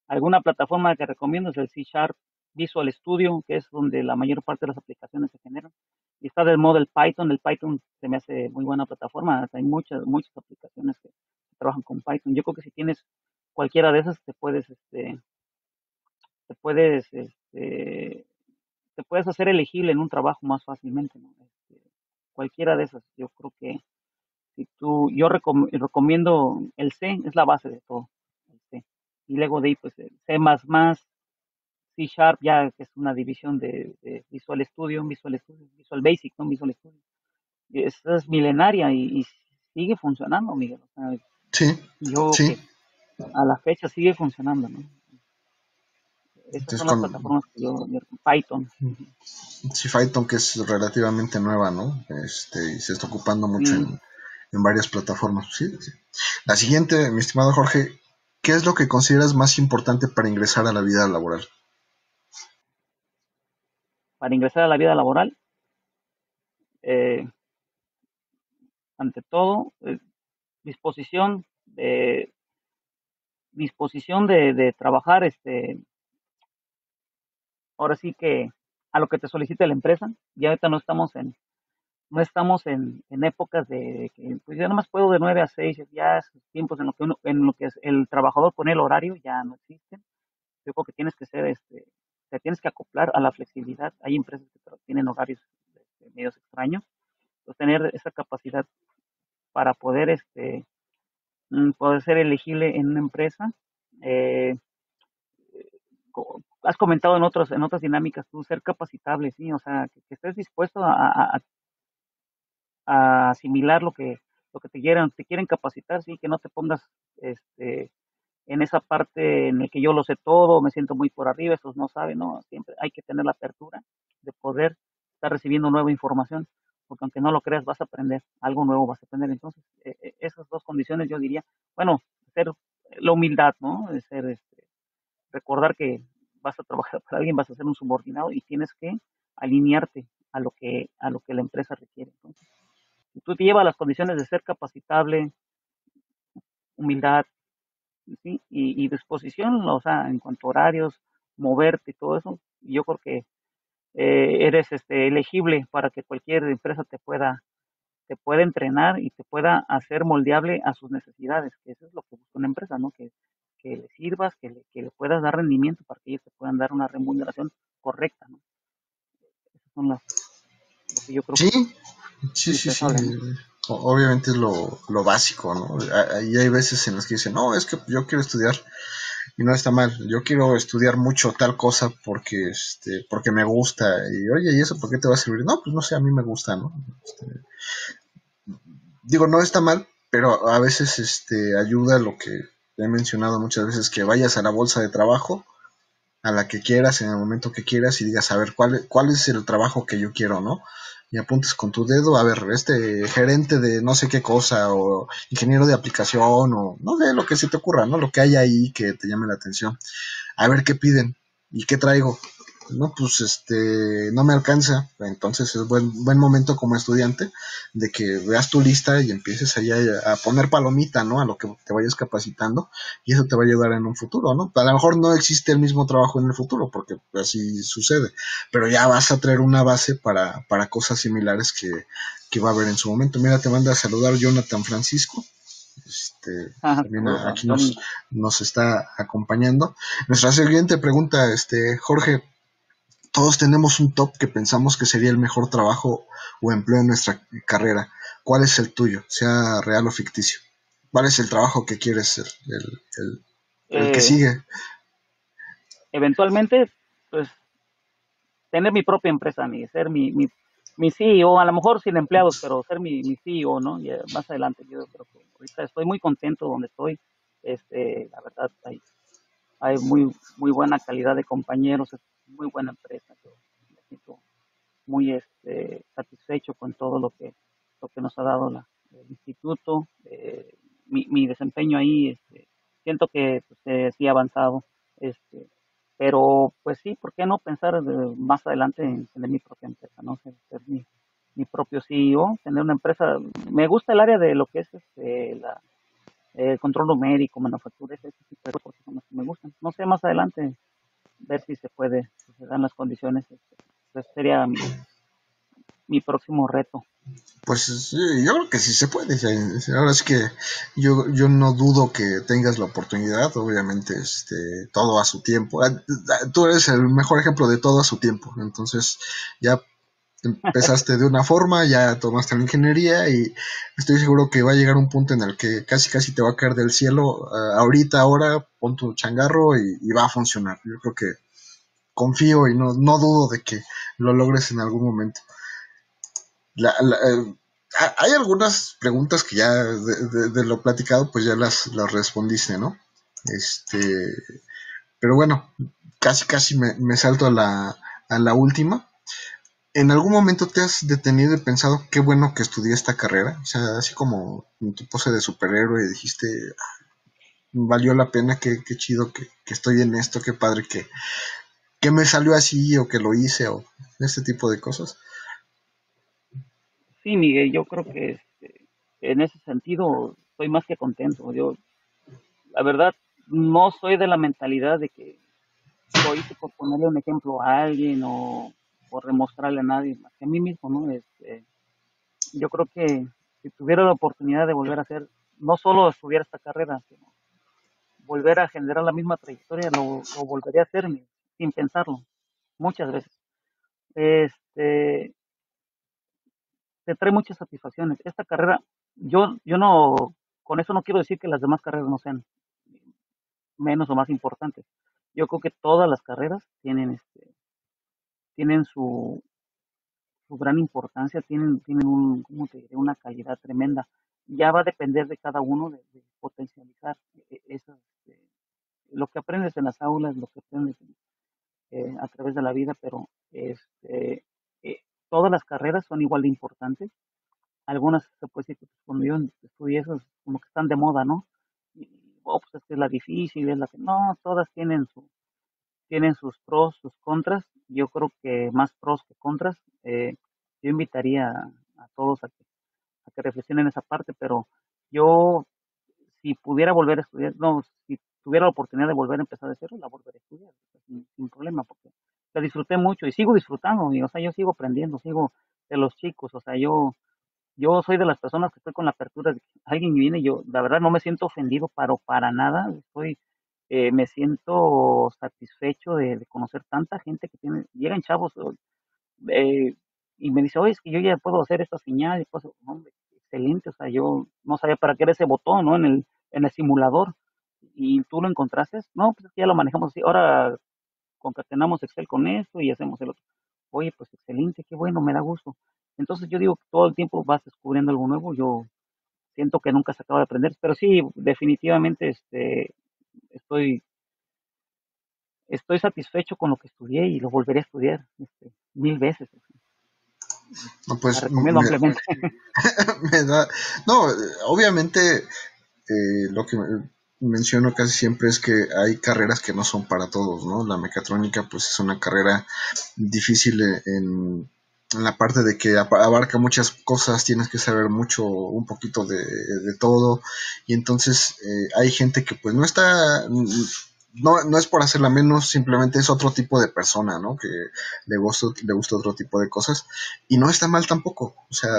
Alguna plataforma que recomiendo es el C Sharp Visual Studio, que es donde la mayor parte de las aplicaciones se generan. Y está del modo Python, el Python se me hace muy buena plataforma, hay muchas, muchas aplicaciones que trabajan con Python. Yo creo que si tienes cualquiera de esas te puedes, este, te puedes, este, te puedes hacer elegible en un trabajo más fácilmente, ¿no? Este, cualquiera de esas, yo creo que si tú, yo recomiendo el C, es la base de todo, el C. Y luego de ahí, pues, el C++, C Sharp, ya que es una división de, Visual Studio, Visual Studio, Visual Basic, ¿no? Visual Studio. Esa es milenaria y, sigue funcionando, Miguel. sí, yo sí. a la fecha sigue funcionando, ¿no? Estas son las plataformas que yo, Python. Sí, Python que es relativamente nueva, ¿no? Este, y se está ocupando mucho en, varias plataformas. Sí, La siguiente, mi estimado Jorge, ¿qué es lo que consideras más importante para ingresar a la vida laboral? Para ingresar a la vida laboral, eh, ante todo, eh, disposición de disposición de, de, trabajar este ahora sí que a lo que te solicite la empresa. Ya ahorita no estamos en no estamos en, épocas de que pues ya más puedo de 9 a 6, ya esos tiempos en lo que uno, en lo que el trabajador pone el horario ya no existen. Yo creo que tienes que ser este te tienes que acoplar a la flexibilidad. Hay empresas que tienen horarios este, medios extraños. Pues tener esa capacidad para poder este mm, poder ser elegible en una empresa eh, has comentado en otros en otras dinámicas tú ser capacitable sí o sea que, estés dispuesto a, a, asimilar lo que lo que te quieran te quieren capacitar sí que no te pongas este en esa parte en el que yo lo sé todo me siento muy por arriba esos no saben no siempre hay que tener la apertura de poder estar recibiendo nueva información porque aunque no lo creas vas a aprender algo nuevo vas a aprender entonces e, e, esas dos condiciones yo diría bueno ser la humildad no de ser este recordar que vas a trabajar para alguien, vas a ser un subordinado y tienes que alinearte a lo que, a lo que la empresa requiere. Entonces, si tú te llevas las condiciones de ser capacitable, humildad y, disposición, o sea, en cuanto a horarios, moverte y todo eso, yo creo que eh, eres este, elegible para que cualquier empresa te pueda te pueda entrenar y te pueda hacer moldeable a sus necesidades, que eso es lo que busca una empresa, ¿no? Que que le sirvas, que le, que le puedas dar rendimiento para que ellos te puedan dar una remuneración correcta, ¿no? Esas son las, lo que yo creo sí, sí, sí, sí, Obviamente es lo, lo básico, ¿no? Y hay veces en las que dicen, no, es que yo quiero estudiar y no está mal. Yo quiero estudiar mucho tal cosa porque este, porque me gusta. Y oye, ¿y eso por qué te va a servir? No, pues no sé, a mí me gusta, ¿no? Este, digo, no está mal, pero a veces este ayuda lo que he mencionado muchas veces que vayas a la bolsa de trabajo, a la que quieras, en el momento que quieras, y digas, a ver, ¿cuál, cuál es el trabajo que yo quiero, ¿no? Y apuntes con tu dedo, a ver, este gerente de no sé qué cosa, o ingeniero de aplicación, o no sé, lo que se te ocurra, ¿no? Lo que hay ahí que te llame la atención. A ver qué piden y qué traigo. No, pues este, no me alcanza. Entonces es buen, buen momento como estudiante de que veas tu lista y empieces ahí a, poner palomita, ¿no? A lo que te vayas capacitando y eso te va a ayudar en un futuro, ¿no? A lo mejor no existe el mismo trabajo en el futuro porque así sucede, pero ya vas a traer una base para, para cosas similares que, que va a haber en su momento. Mira, te manda a saludar Jonathan Francisco. Este, también aquí nos, nos, está acompañando. Nuestra siguiente pregunta, este, Jorge, todos tenemos un top que pensamos que sería el mejor trabajo o empleo en nuestra carrera. ¿Cuál es el tuyo, sea real o ficticio? ¿Cuál es el trabajo que quieres ser, el, que eh, sigue? Eventualmente, pues, tener mi propia empresa, mi, ser mi, mi, mi CEO, a lo mejor sin empleados, pero ser mi, mi CEO, ¿no? Y más adelante, yo creo que ahorita estoy muy contento donde estoy. Este, la verdad, hay, hay muy, muy buena calidad de compañeros, muy buena empresa. Yo me siento muy este, satisfecho con todo lo que, lo que nos ha dado la, el instituto. Eh, mi, mi, desempeño ahí, este, siento que pues, sí ha avanzado. Este, pero, pues sí, ¿por qué no pensar más adelante en tener mi propia empresa, no ser, mi, mi, propio CEO, tener una empresa? Me gusta el área de lo que es este, el control numérico, manufactura, ese tipo de cosas son que me gustan. No sé, más adelante ver si se puede, si se dan las condiciones. Este, pues sería mi, próximo reto. Pues yo creo que sí se puede. Ahora es que yo, yo no dudo que tengas la oportunidad. Obviamente, este, todo a su tiempo. Ah, tú eres el mejor ejemplo de todo a su tiempo. Entonces, ya empezaste de una forma, ya tomaste la ingeniería y estoy seguro que va a llegar un punto en el que casi casi te va a caer del cielo. Ah, ahorita, ahora, pon tu changarro y, va a funcionar. Yo creo que confío y no, no dudo de que lo logres en algún momento. Eh, hay algunas preguntas que ya de, lo platicado, pues ya las, las, respondiste, ¿no? Este, pero bueno, casi casi me, salto a la, a la última. ¿En algún momento te has detenido y pensado qué bueno que estudié esta carrera? O sea, así como tu pose de superhéroe y dijiste, ah, valió la pena, qué, chido que, estoy en esto, qué padre que, que me salió así o que lo hice o este tipo de cosas sí, Miguel, yo creo que este, en ese sentido estoy más que contento. Yo, la verdad, no soy de la mentalidad de que soy por ponerle un ejemplo a alguien o, por demostrarle a nadie, más que a mí mismo, ¿no? Este, yo creo que si tuviera la oportunidad de volver a hacer, no solo estudiar esta carrera, sino volver a generar la misma trayectoria, lo, lo volvería a hacer sin pensarlo, muchas veces. Este, te trae muchas satisfacciones. Esta carrera, yo, yo no, con eso no quiero decir que las demás carreras no sean menos o más importantes. Yo creo que todas las carreras tienen este, tienen su, su gran importancia, tienen, tienen un, ¿cómo te diré? una calidad tremenda. Ya va a depender de cada uno de, potencializar e, eso, este, lo que aprendes en las aulas, lo que aprendes eh, a través de la vida, pero este, todas las carreras son igual de importantes. Algunas se puede decir que pues, cuando yo estudié eso, como que están de moda, ¿no? Y, oh, pues es es la difícil, es la que no, todas tienen su tienen sus pros, sus contras. Yo creo que más pros que contras. Eh, yo invitaría a, todos a que, a que reflexionen esa parte, pero yo, si pudiera volver a estudiar, no, si tuviera la oportunidad de volver a empezar de cero, la volvería a estudiar, sin, sin problema, porque la disfruté mucho y sigo disfrutando, y, o sea, yo sigo aprendiendo, sigo de los chicos, o sea, yo, yo soy de las personas que estoy con la apertura de que alguien viene, yo, la verdad, no me siento ofendido para, para nada, estoy, eh, me siento satisfecho de, conocer tanta gente que tiene, llegan chavos, eh, y me dice, oye, es que yo ya puedo hacer esta señal, y pues, hombre, excelente, o sea, yo no sabía para qué era ese botón, ¿no? En el, en el simulador, y tú lo encontraste, no, pues ya lo manejamos así, ahora concatenamos Excel con esto y hacemos el otro. Oye, pues excelente, qué bueno, me da gusto. Entonces yo digo que todo el tiempo vas descubriendo algo nuevo. Yo siento que nunca se acaba de aprender, pero sí, definitivamente este, estoy, estoy satisfecho con lo que estudié y lo volveré a estudiar este, mil veces. No, pues, recomiendo ampliamente. no, obviamente eh, lo que menciono casi siempre es que hay carreras que no son para todos, ¿no? La mecatrónica pues es una carrera difícil en, en la parte de que abarca muchas cosas, tienes que saber mucho, un poquito de, todo, y entonces eh, hay gente que pues no está, no, no es por hacerla menos, simplemente es otro tipo de persona, ¿no? Que le gusta, le gusta otro tipo de cosas, y no está mal tampoco, o sea,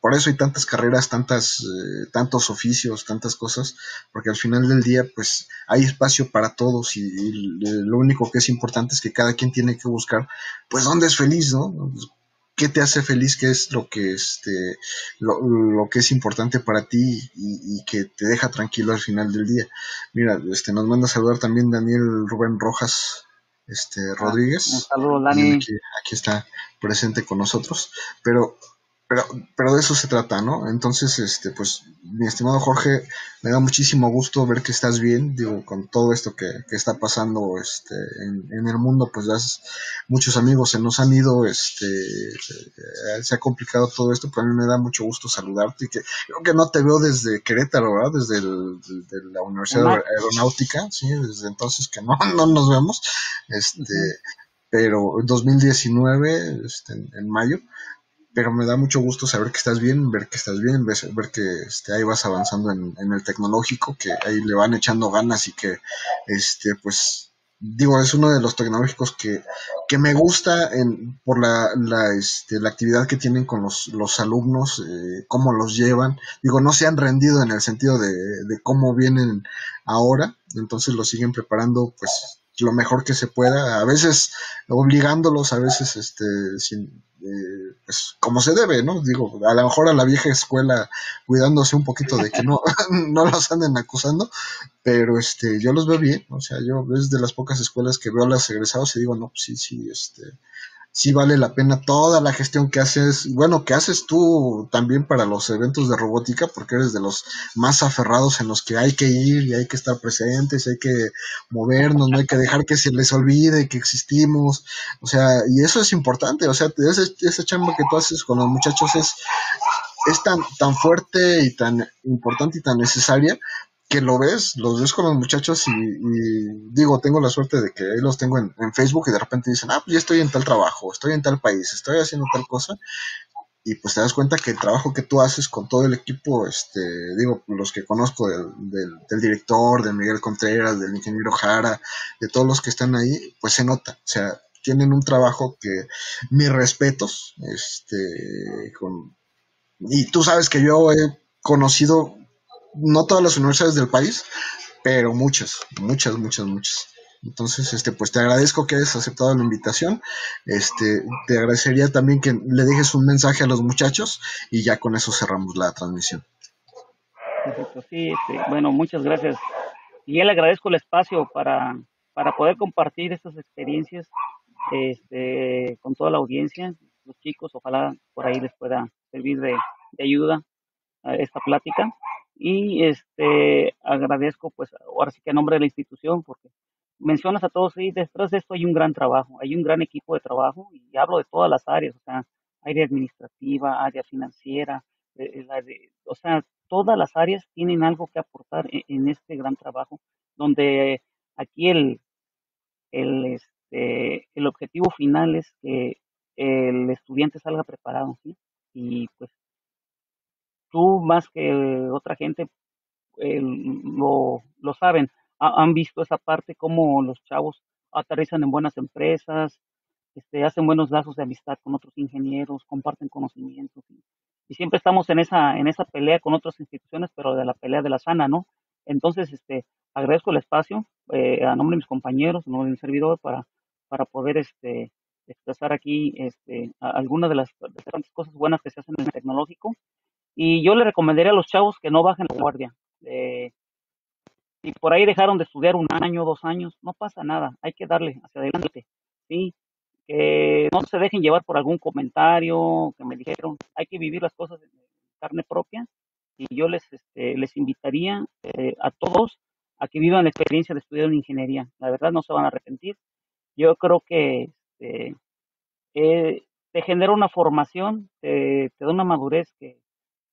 por eso hay tantas carreras, tantas, eh, tantos oficios, tantas cosas, porque al final del día pues hay espacio para todos, y, lo único que es importante es que cada quien tiene que buscar pues dónde es feliz, ¿no? Qué te hace feliz, qué es lo que, este, lo, que es importante para ti y, que te deja tranquilo al final del día. Mira, este, nos manda a saludar también Daniel Rubén Rojas este, ah, Rodríguez. Un saludo, Dani. Aquí, aquí, está presente con nosotros. Pero pero, pero de eso se trata, ¿no? Entonces, este, pues, mi estimado Jorge, me da muchísimo gusto ver que estás bien, digo, con todo esto que, que está pasando este, en, en, el mundo, pues ya muchos amigos se nos han ido, este, eh, se ha complicado todo esto, pero a mí me da mucho gusto saludarte, y que creo que no te veo desde Querétaro, ¿verdad? Desde el, de la Universidad Aeronáutica, sí, desde entonces que no, no nos vemos, este, pero en 2019, este, en mayo, pero me da mucho gusto saber que estás bien, ver que estás bien, ver, ver que este, ahí vas avanzando en, el tecnológico, que ahí le van echando ganas y que, este, pues, digo, es uno de los tecnológicos que, que me gusta en, por la, la, este, la actividad que tienen con los, los alumnos, eh, cómo los llevan. Digo, no se han rendido en el sentido de, de cómo vienen ahora, entonces los siguen preparando, pues, lo mejor que se pueda, a veces obligándolos, a veces este, sin, pues como se debe, ¿no? Digo, a lo mejor a la vieja escuela cuidándose un poquito de que no, no los anden acusando, pero este, yo los veo bien, o sea, yo es de las pocas escuelas que veo a los egresados y digo, no, pues sí, sí, este, sí vale la pena toda la gestión que haces, bueno, que haces tú también para los eventos de robótica, porque eres de los más aferrados en los que hay que ir y hay que estar presentes, hay que movernos, no hay que dejar que se les olvide que existimos, o sea, y eso es importante, o sea, esa, esa chamba que tú haces con los muchachos es, es tan, tan fuerte y tan importante y tan necesaria que lo ves, los ves con los muchachos y, digo, tengo la suerte de que ahí los tengo en, Facebook y de repente dicen, ah, pues ya estoy en tal trabajo, estoy en tal país, estoy haciendo tal cosa. Y pues te das cuenta que el trabajo que tú haces con todo el equipo, este, digo, los que conozco del, del, director, de Miguel Contreras, del ingeniero Jara, de todos los que están ahí, pues se nota. O sea, tienen un trabajo que, mis respetos, este, con, y tú sabes que yo he conocido no todas las universidades del país, pero muchas, muchas, muchas, muchas. Entonces, este, pues te agradezco que hayas aceptado la invitación. Este, te agradecería también que le dejes un mensaje a los muchachos y ya con eso cerramos la transmisión. Perfecto, sí, este, bueno, muchas gracias. Y le agradezco el espacio para, para poder compartir estas experiencias este, con toda la audiencia, los chicos, ojalá por ahí les pueda servir de, de ayuda a esta plática y este agradezco pues ahora sí que a nombre de la institución porque mencionas a todos y detrás de esto hay un gran trabajo, hay un gran equipo de trabajo y hablo de todas las áreas, o sea, área administrativa, área financiera, eh, eh, o sea, todas las áreas tienen algo que aportar en, en, este gran trabajo, donde aquí el, el, este, el objetivo final es que el estudiante salga preparado, ¿sí? Y pues tú más que otra gente eh, lo, lo, saben, han visto esa parte como los chavos aterrizan en buenas empresas, este, hacen buenos lazos de amistad con otros ingenieros, comparten conocimientos y, siempre estamos en esa en esa pelea con otras instituciones, pero de la pelea de la sana, ¿no? Entonces, este, agradezco el espacio eh, a nombre de mis compañeros, a nombre de mi servidor para para poder este expresar aquí este, algunas de las, de las cosas buenas que se hacen en el tecnológico y yo le recomendaría a los chavos que no bajen la guardia. Eh, si por ahí dejaron de estudiar un año, dos años, no pasa nada, hay que darle hacia adelante, ¿sí? Que no se dejen llevar por algún comentario que me dijeron, hay que vivir las cosas en carne propia y yo les, este, les invitaría eh, a todos a que vivan la experiencia de estudiar en ingeniería. La verdad no se van a arrepentir. Yo creo que este, eh, te genera una formación, te da una madurez que,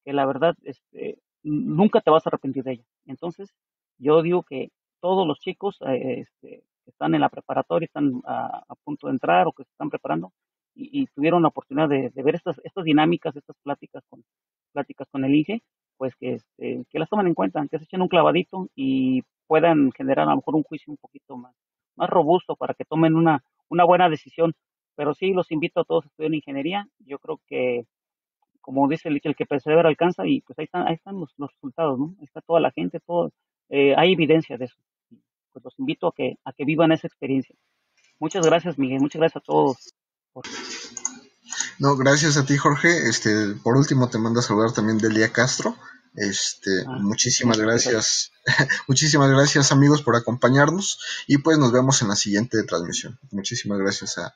que la verdad este, nunca te vas a arrepentir de ella. Entonces, Yo digo que todos los chicos eh, este, que están en la preparatoria, están a, punto de entrar o que se están preparando y, tuvieron la oportunidad de, ver estas, dinámicas, estas pláticas con, pláticas con el IGE, pues que, este, que las tomen en cuenta, que se echen un clavadito y puedan generar a lo mejor un juicio un poquito más, más robusto para que tomen una, una buena decisión. Pero sí, los invito a todos a estudiar ingeniería. Yo creo que, como dice el, el que persevera alcanza, y pues ahí están, ahí están los, resultados, ¿no? Ahí está toda la gente, todo, eh, hay evidencia de eso. Pues los invito a que, a que vivan esa experiencia. Muchas gracias, Miguel. Muchas gracias a todos. No, gracias a ti, Jorge. Este, por último, te mando a saludar también Delia Castro. Este, ah, muchísimas gracias. muchísimas gracias, amigos, por acompañarnos. Y pues nos vemos en la siguiente transmisión. Muchísimas gracias a